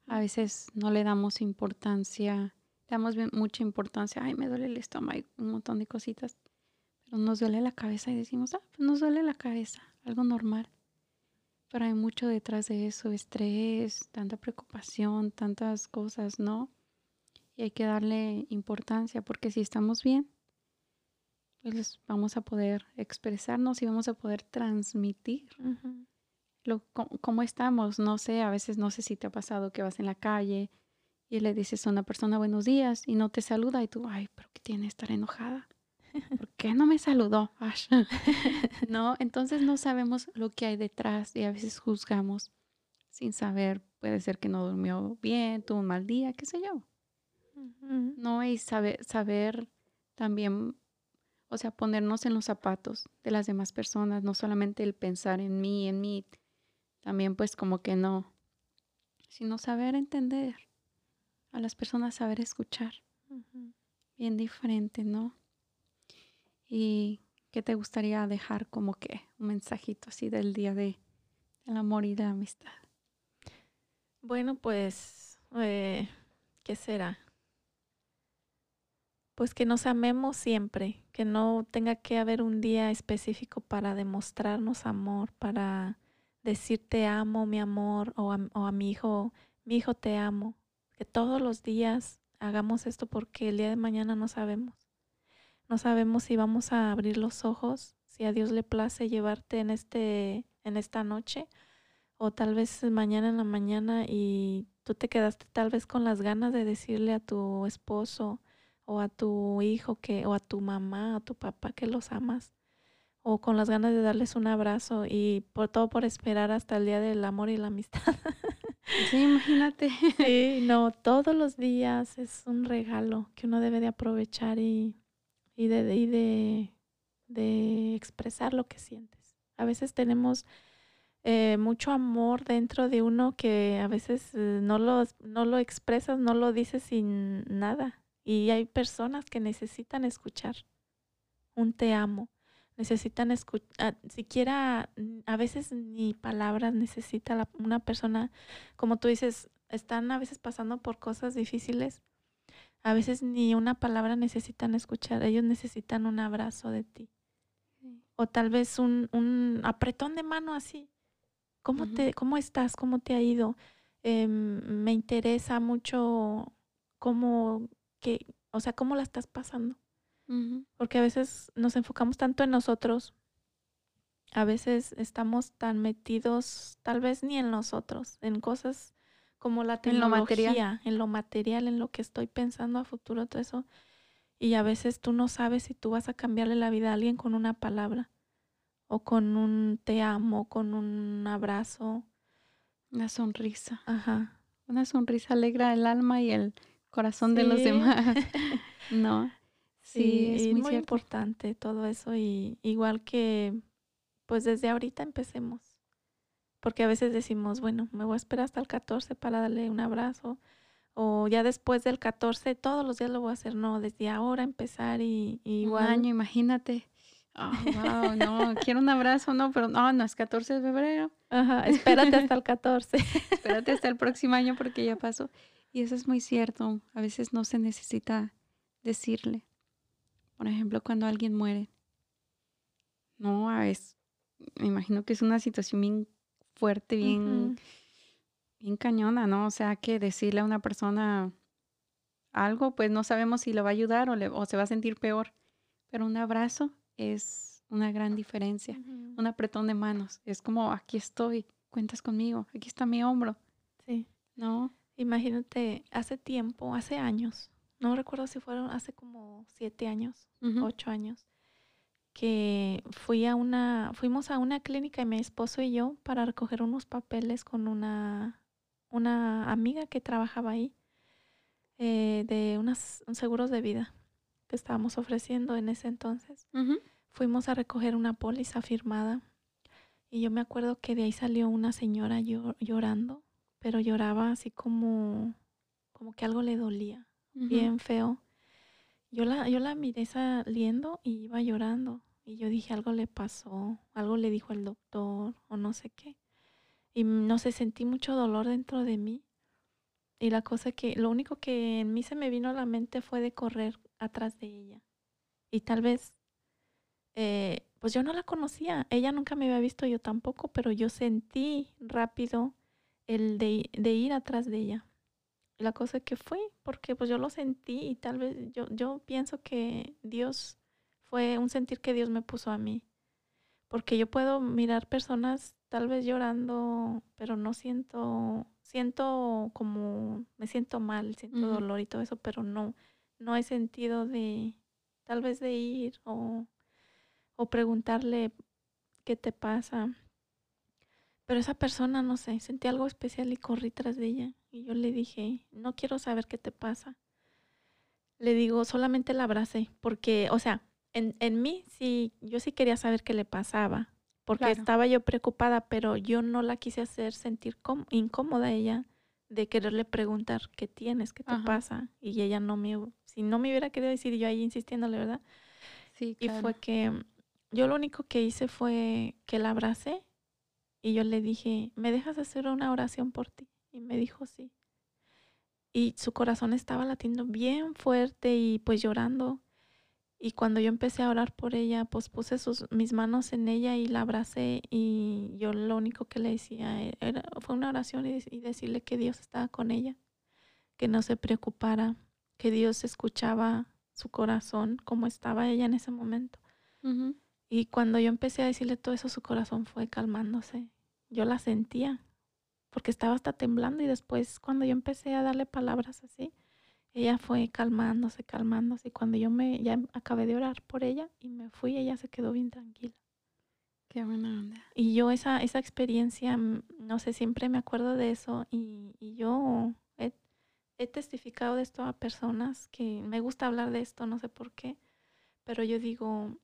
A veces no le damos importancia, le damos mucha importancia, ay, me duele el estómago, un montón de cositas, pero nos duele la cabeza y decimos, ah, pues nos duele la cabeza algo normal. Pero hay mucho detrás de eso, estrés, tanta preocupación, tantas cosas, ¿no? Y hay que darle importancia porque si estamos bien, pues vamos a poder expresarnos y vamos a poder transmitir lo, cómo, estamos. No sé, a veces no sé si te ha pasado que vas en la calle y le dices a una persona buenos días y no te saluda y tú, ay, pero ¿qué tiene estar enojada? ¿Por qué no me saludó? <laughs> no, entonces no sabemos lo que hay detrás y a veces juzgamos sin saber. Puede ser que no durmió bien, tuvo un mal día, qué sé yo. No, y saber, saber también, o sea, ponernos en los zapatos de las demás personas, no solamente el pensar en mí, en mí, también pues como que no, sino saber entender a las personas, saber escuchar. Bien diferente, ¿no? ¿Y qué te gustaría dejar como que un mensajito así del día de, del amor y de la amistad? Bueno, pues, eh, ¿qué será? Pues que nos amemos siempre, que no tenga que haber un día específico para demostrarnos amor, para decir te amo, mi amor, o a, o a mi hijo, mi hijo te amo. Que todos los días hagamos esto porque el día de mañana no sabemos. No sabemos si vamos a abrir los ojos, si a Dios le place llevarte en este en esta noche o tal vez mañana en la mañana y tú te quedaste tal vez con las ganas de decirle a tu esposo o a tu hijo que o a tu mamá, a tu papá que los amas o con las ganas de darles un abrazo y por todo por esperar hasta el día del amor y la amistad. <laughs> Sí, imagínate. <laughs> Sí, no, <laughs> todos los días es un regalo que uno debe de aprovechar y y de, y de, de expresar lo que sientes. A veces tenemos eh, mucho amor dentro de uno que a veces eh, no, lo, no lo expresas, no lo dices sin nada. Y hay personas que necesitan escuchar un te amo, necesitan escuchar, ah, siquiera mm, a veces ni palabras necesita una persona, como tú dices, están a veces pasando por cosas difíciles a veces ni una palabra necesitan escuchar, ellos necesitan un abrazo de ti. O tal vez un, un, apretón de mano así. ¿Cómo, te, ¿Cómo estás? ¿Cómo te ha ido? Em, me interesa mucho cómo, que, o sea, cómo la estás pasando. Porque a veces nos enfocamos tanto en nosotros, a veces estamos tan metidos, tal vez ni en nosotros, en cosas como la tecnología, en lo material, en lo, material, en lo que estoy pensando a futuro, todo eso. Y a veces tú no sabes si tú vas a cambiarle la vida a alguien con una palabra o con un te amo, con un abrazo. Una sonrisa. Ajá. Una sonrisa alegra el alma y el corazón de los demás. <laughs> <laughs> no. Sí, es muy, importante todo eso y igual que pues desde ahorita empecemos porque a veces decimos, bueno, me voy a esperar hasta el 14 para darle un abrazo, o ya después del 14 todos los días lo voy a hacer, no, desde ahora empezar y, igual. Un año, imagínate. Oh, wow, no, quiero un abrazo, no, pero no, no es 14 de febrero. Ajá, espérate hasta el <laughs> 14. espérate hasta el próximo año porque ya pasó. Y eso es muy cierto, a veces no se necesita decirle. Por ejemplo, cuando alguien muere. No, a veces, me imagino que es una situación bien fuerte, bien, bien cañona, ¿no? O sea, que decirle a una persona algo, pues no sabemos si le va a ayudar o, le, o se va a sentir peor. Pero un abrazo es una gran diferencia. Un apretón de manos. Es como, aquí estoy, cuentas conmigo, aquí está mi hombro. Sí. ¿No? Imagínate, hace tiempo, hace años, no recuerdo si fueron hace como siete años, ocho años, que fui a una, fuimos a una clínica y mi esposo y yo para recoger unos papeles con una, una amiga que trabajaba ahí eh, de unos seguros de vida que estábamos ofreciendo en ese entonces. Fuimos a recoger una póliza firmada y yo me acuerdo que de ahí salió una señora llorando, pero lloraba así como, como que algo le dolía, bien feo. Yo la, yo la miré saliendo y iba llorando. Y yo dije, algo le pasó, algo le dijo el doctor o no sé qué. Y no sé, sentí mucho dolor dentro de mí. Y la cosa que, lo único que en mí se me vino a la mente fue de correr atrás de ella. Y tal vez, eh, pues yo no la conocía, ella nunca me había visto, yo tampoco, pero yo sentí rápido el de, de ir atrás de ella la cosa que fue, porque pues yo lo sentí y tal vez yo, yo pienso que Dios fue un sentir que Dios me puso a mí. Porque yo puedo mirar personas tal vez llorando, pero no siento, siento como, me siento mal, siento dolor y todo eso, pero no, no he sentido de, tal vez de ir o, o preguntarle qué te pasa. Pero esa persona, no sé, sentí algo especial y corrí tras de ella. Y yo le dije, no quiero saber qué te pasa. Le digo, solamente la abracé, porque, o sea, en, en mí sí, yo sí quería saber qué le pasaba, porque estaba yo preocupada, pero yo no la quise hacer sentir incómoda a ella de quererle preguntar qué tienes, qué te pasa. Y ella no me, si no me hubiera querido decir, yo ahí insistiéndole, ¿verdad? Sí, Y fue que yo lo único que hice fue que la abracé y yo le dije, ¿me dejas hacer una oración por ti? Y me dijo, sí. Y su corazón estaba latiendo bien fuerte y pues llorando. Y cuando yo empecé a orar por ella, pues puse sus, mis manos en ella y la abracé y yo lo único que le decía e, era, fue una oración y, decirle que Dios estaba con ella, que no se preocupara, que Dios escuchaba su corazón como estaba ella en ese momento. Y cuando yo empecé a decirle todo eso, su corazón fue calmándose. Yo la sentía, porque estaba hasta temblando y después cuando yo empecé a darle palabras así, ella fue calmándose, calmándose. Y cuando yo me ya acabé de orar por ella y me fui, ella se quedó bien tranquila. Qué buena onda. Y yo esa, esa experiencia, mm, no sé, siempre me acuerdo de eso y, y yo he, he, testificado de esto a personas que me gusta hablar de esto, no sé por qué, pero yo digo,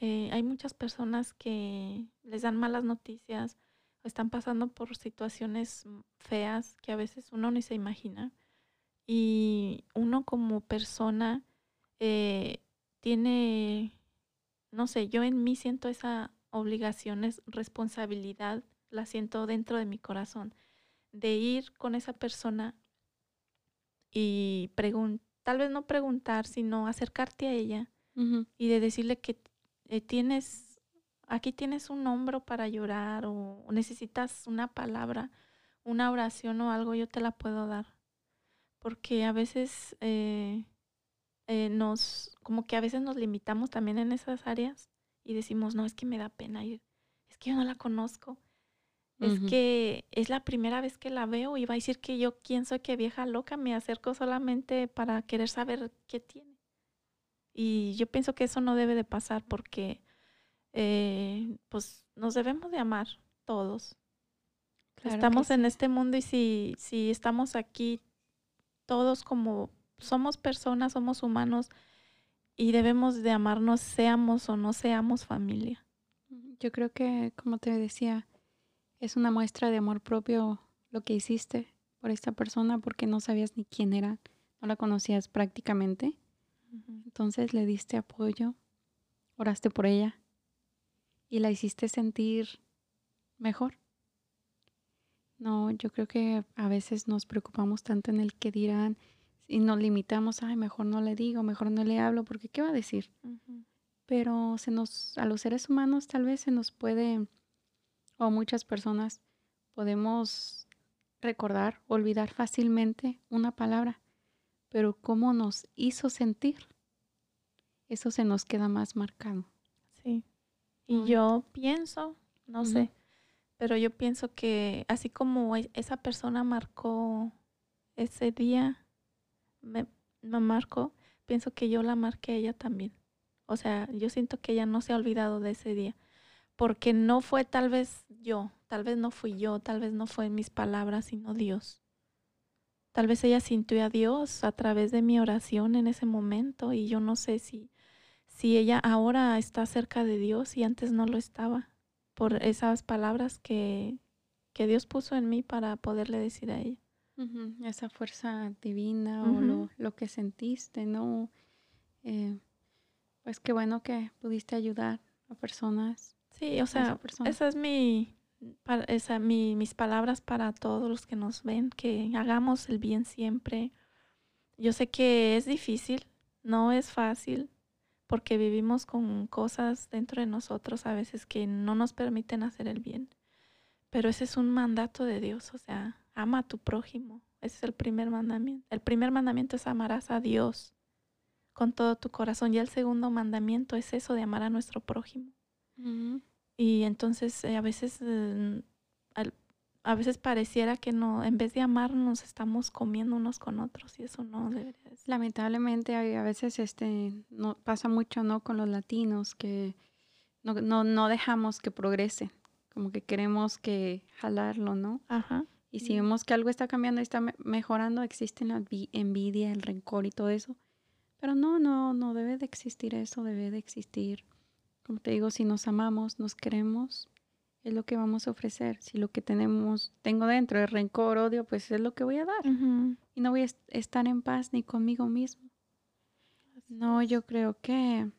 eh, hay muchas personas que les dan malas noticias están pasando por situaciones feas que a veces uno ni se imagina. Y uno como persona eh, tiene, no sé, yo en mí siento esa obligación, es responsabilidad, la siento dentro de mi corazón, de ir con esa persona y tal vez no preguntar, sino acercarte a ella y de decirle que eh, tienes, aquí tienes un hombro para llorar o, necesitas una palabra, una oración o algo, yo te la puedo dar. Porque a veces eh, eh, nos, como que a veces nos limitamos también en esas áreas y decimos, no, es que me da pena ir, es que yo no la conozco. Es que es la primera vez que la veo y va a decir que yo, quién soy, que vieja loca, me acerco solamente para querer saber qué tiene. Y yo pienso que eso no debe de pasar porque eh, pues nos debemos de amar todos. estamos en este mundo y si, si estamos aquí todos como somos personas, somos humanos y debemos de amarnos, seamos o no seamos familia. Yo creo que, como te decía, es una muestra de amor propio lo que hiciste por esta persona porque no sabías ni quién era, no la conocías prácticamente entonces le diste apoyo, oraste por ella y la hiciste sentir mejor. No, yo creo que a veces nos preocupamos tanto en el que dirán y nos limitamos, ay, mejor no le digo, mejor no le hablo, porque ¿qué va a decir? Pero se nos, a los seres humanos tal vez se nos puede, o muchas personas, podemos recordar, olvidar fácilmente una palabra pero cómo nos hizo sentir, eso se nos queda más marcado. Y yo pienso, no sé, pero yo pienso que así como e, esa persona marcó ese día, me, me marcó, pienso que yo la marqué a ella también. O sea, yo siento que ella no se ha olvidado de ese día, porque no fue tal vez yo, tal vez no fui yo, tal vez no fue mis palabras, sino Dios. Tal vez ella sintió a Dios a través de mi oración en ese momento y yo no sé si, si ella ahora está cerca de Dios y antes no lo estaba por esas palabras que, que Dios puso en mí para poderle decir a ella. Esa fuerza divina o lo, lo, que sentiste, ¿no? Eh, pues qué bueno que pudiste ayudar a personas. Sí, o sea, esa es mi, para, esa, mi, mis palabras para todos los que nos ven, que hagamos el bien siempre. Yo sé que es difícil, no es fácil, porque vivimos con cosas dentro de nosotros a veces que no nos permiten hacer el bien. Pero ese es un mandato de Dios, o sea, ama a tu prójimo. Ese es el primer mandamiento. El primer mandamiento es amarás a Dios con todo tu corazón. Y el segundo mandamiento es eso de amar a nuestro prójimo. Y entonces eh, a veces eh, a veces pareciera que no, en vez de amarnos, estamos comiendo unos con otros y eso no debería ser. Lamentablemente a veces este no pasa mucho no con los latinos que no, no, no dejamos que progrese, como que queremos que jalarlo, ¿no? Ajá. Y si vemos que algo está cambiando y está mejorando, existe la envidia, el rencor y todo eso. Pero no, no, no debe de existir eso, debe de existir, como te digo, si nos amamos, nos queremos, es lo que vamos a ofrecer. Si lo que tenemos, tengo dentro es rencor, odio, pues es lo que voy a dar. Y no voy a estar en paz ni conmigo mismo. no, yo creo que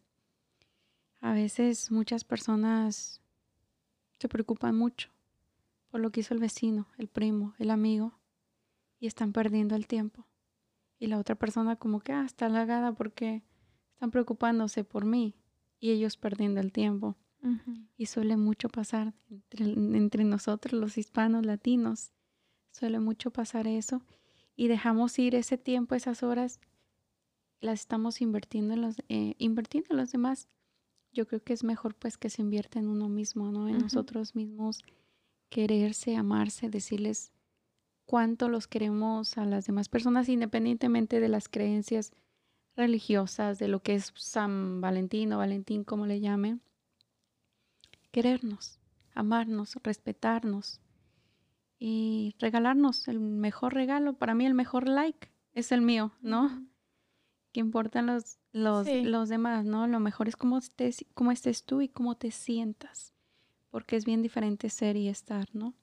a veces muchas personas se preocupan mucho por lo que hizo el vecino, el primo, el amigo, y están perdiendo el tiempo. Y la otra persona como que ah, está halagada porque están preocupándose por mí y ellos perdiendo el tiempo. Y suele mucho pasar entre, nosotros, los hispanos, latinos. Suele mucho pasar eso. Y dejamos ir ese tiempo, esas horas, las estamos invirtiendo en los, eh, invirtiendo en los demás. Yo creo que es mejor pues que se invierta en uno mismo, ¿no? En nosotros mismos, quererse, amarse, decirles cuánto los queremos a las demás personas, independientemente de las creencias religiosas, de lo que es San Valentín o Valentín, como le llamen querernos, amarnos, respetarnos y regalarnos el mejor regalo. Para mí el mejor like es el mío, ¿no? Que importan los, los, los demás, ¿no? Lo mejor es cómo estés, cómo estés tú y cómo te sientas, porque es bien diferente ser y estar, ¿no?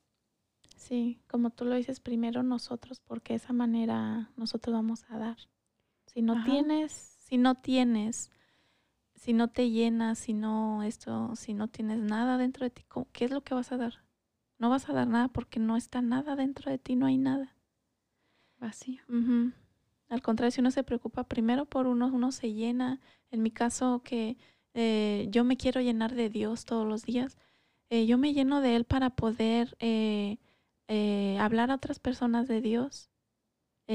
Sí, como tú lo dices, primero nosotros, porque de esa manera nosotros vamos a dar. Si no tienes, si no tienes si no te llenas, si no esto, si no tienes nada dentro de ti, ¿qué es lo que vas a dar? No vas a dar nada porque no está nada dentro de ti, no hay nada. Vacío. Al contrario, si uno se preocupa primero por uno, uno se llena. En mi caso, que eh, yo me quiero llenar de Dios todos los días, eh, yo me lleno de Él para poder eh, hablar a otras personas de Dios.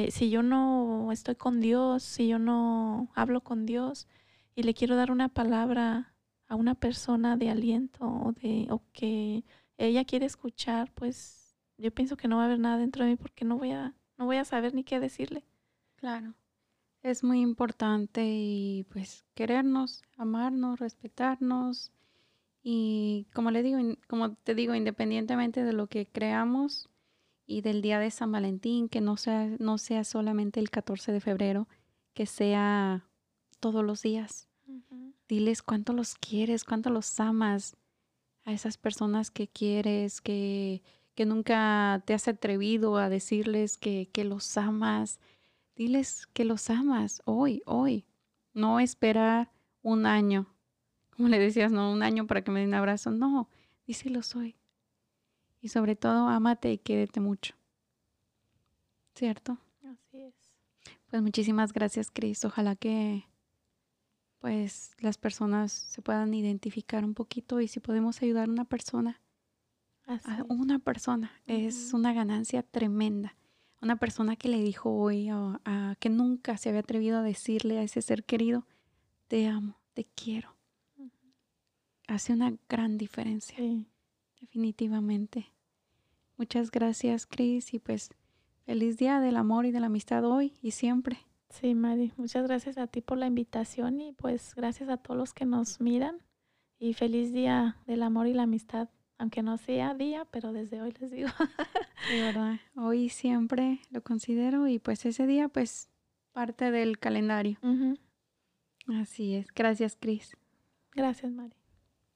si yo no estoy con Dios, si yo no hablo con Dios, y le quiero dar una palabra a una persona de aliento o, de, o que ella quiere escuchar, pues yo pienso que no va a haber nada dentro de mí porque no voy a, no voy a saber ni qué decirle. Claro. Es muy importante y pues querernos, amarnos, respetarnos y como le digo, como te digo, independientemente de lo que creamos y del día de San Valentín, que no sea, no sea solamente el 14 de febrero, que sea todos los días. Diles cuánto los quieres, cuánto los amas a esas personas que quieres, que, que nunca te has atrevido a decirles que, que los amas. Diles que los amas hoy, hoy. No esperar un año. Como le decías, no, un año para que me den un abrazo. No, díselos hoy. Y sobre todo, ámate y quédate mucho. ¿Cierto? Así es. Pues muchísimas gracias, Cris. Ojalá que pues las personas se puedan identificar un poquito y si podemos ayudar a una persona, a una persona, es una ganancia tremenda. Una persona que le dijo hoy a, que nunca se había atrevido a decirle a ese ser querido, te amo, te quiero. Hace una gran diferencia. Definitivamente. Muchas gracias, Cris, y pues feliz día del amor y de la amistad hoy y siempre. Sí, Mari, muchas gracias a ti por la invitación y pues gracias a todos los que nos miran y feliz día del amor y la amistad, aunque no sea día, pero desde hoy les digo. <laughs> De verdad, hoy siempre lo considero y pues ese día pues parte del calendario. Así es, gracias Cris. Gracias Mari.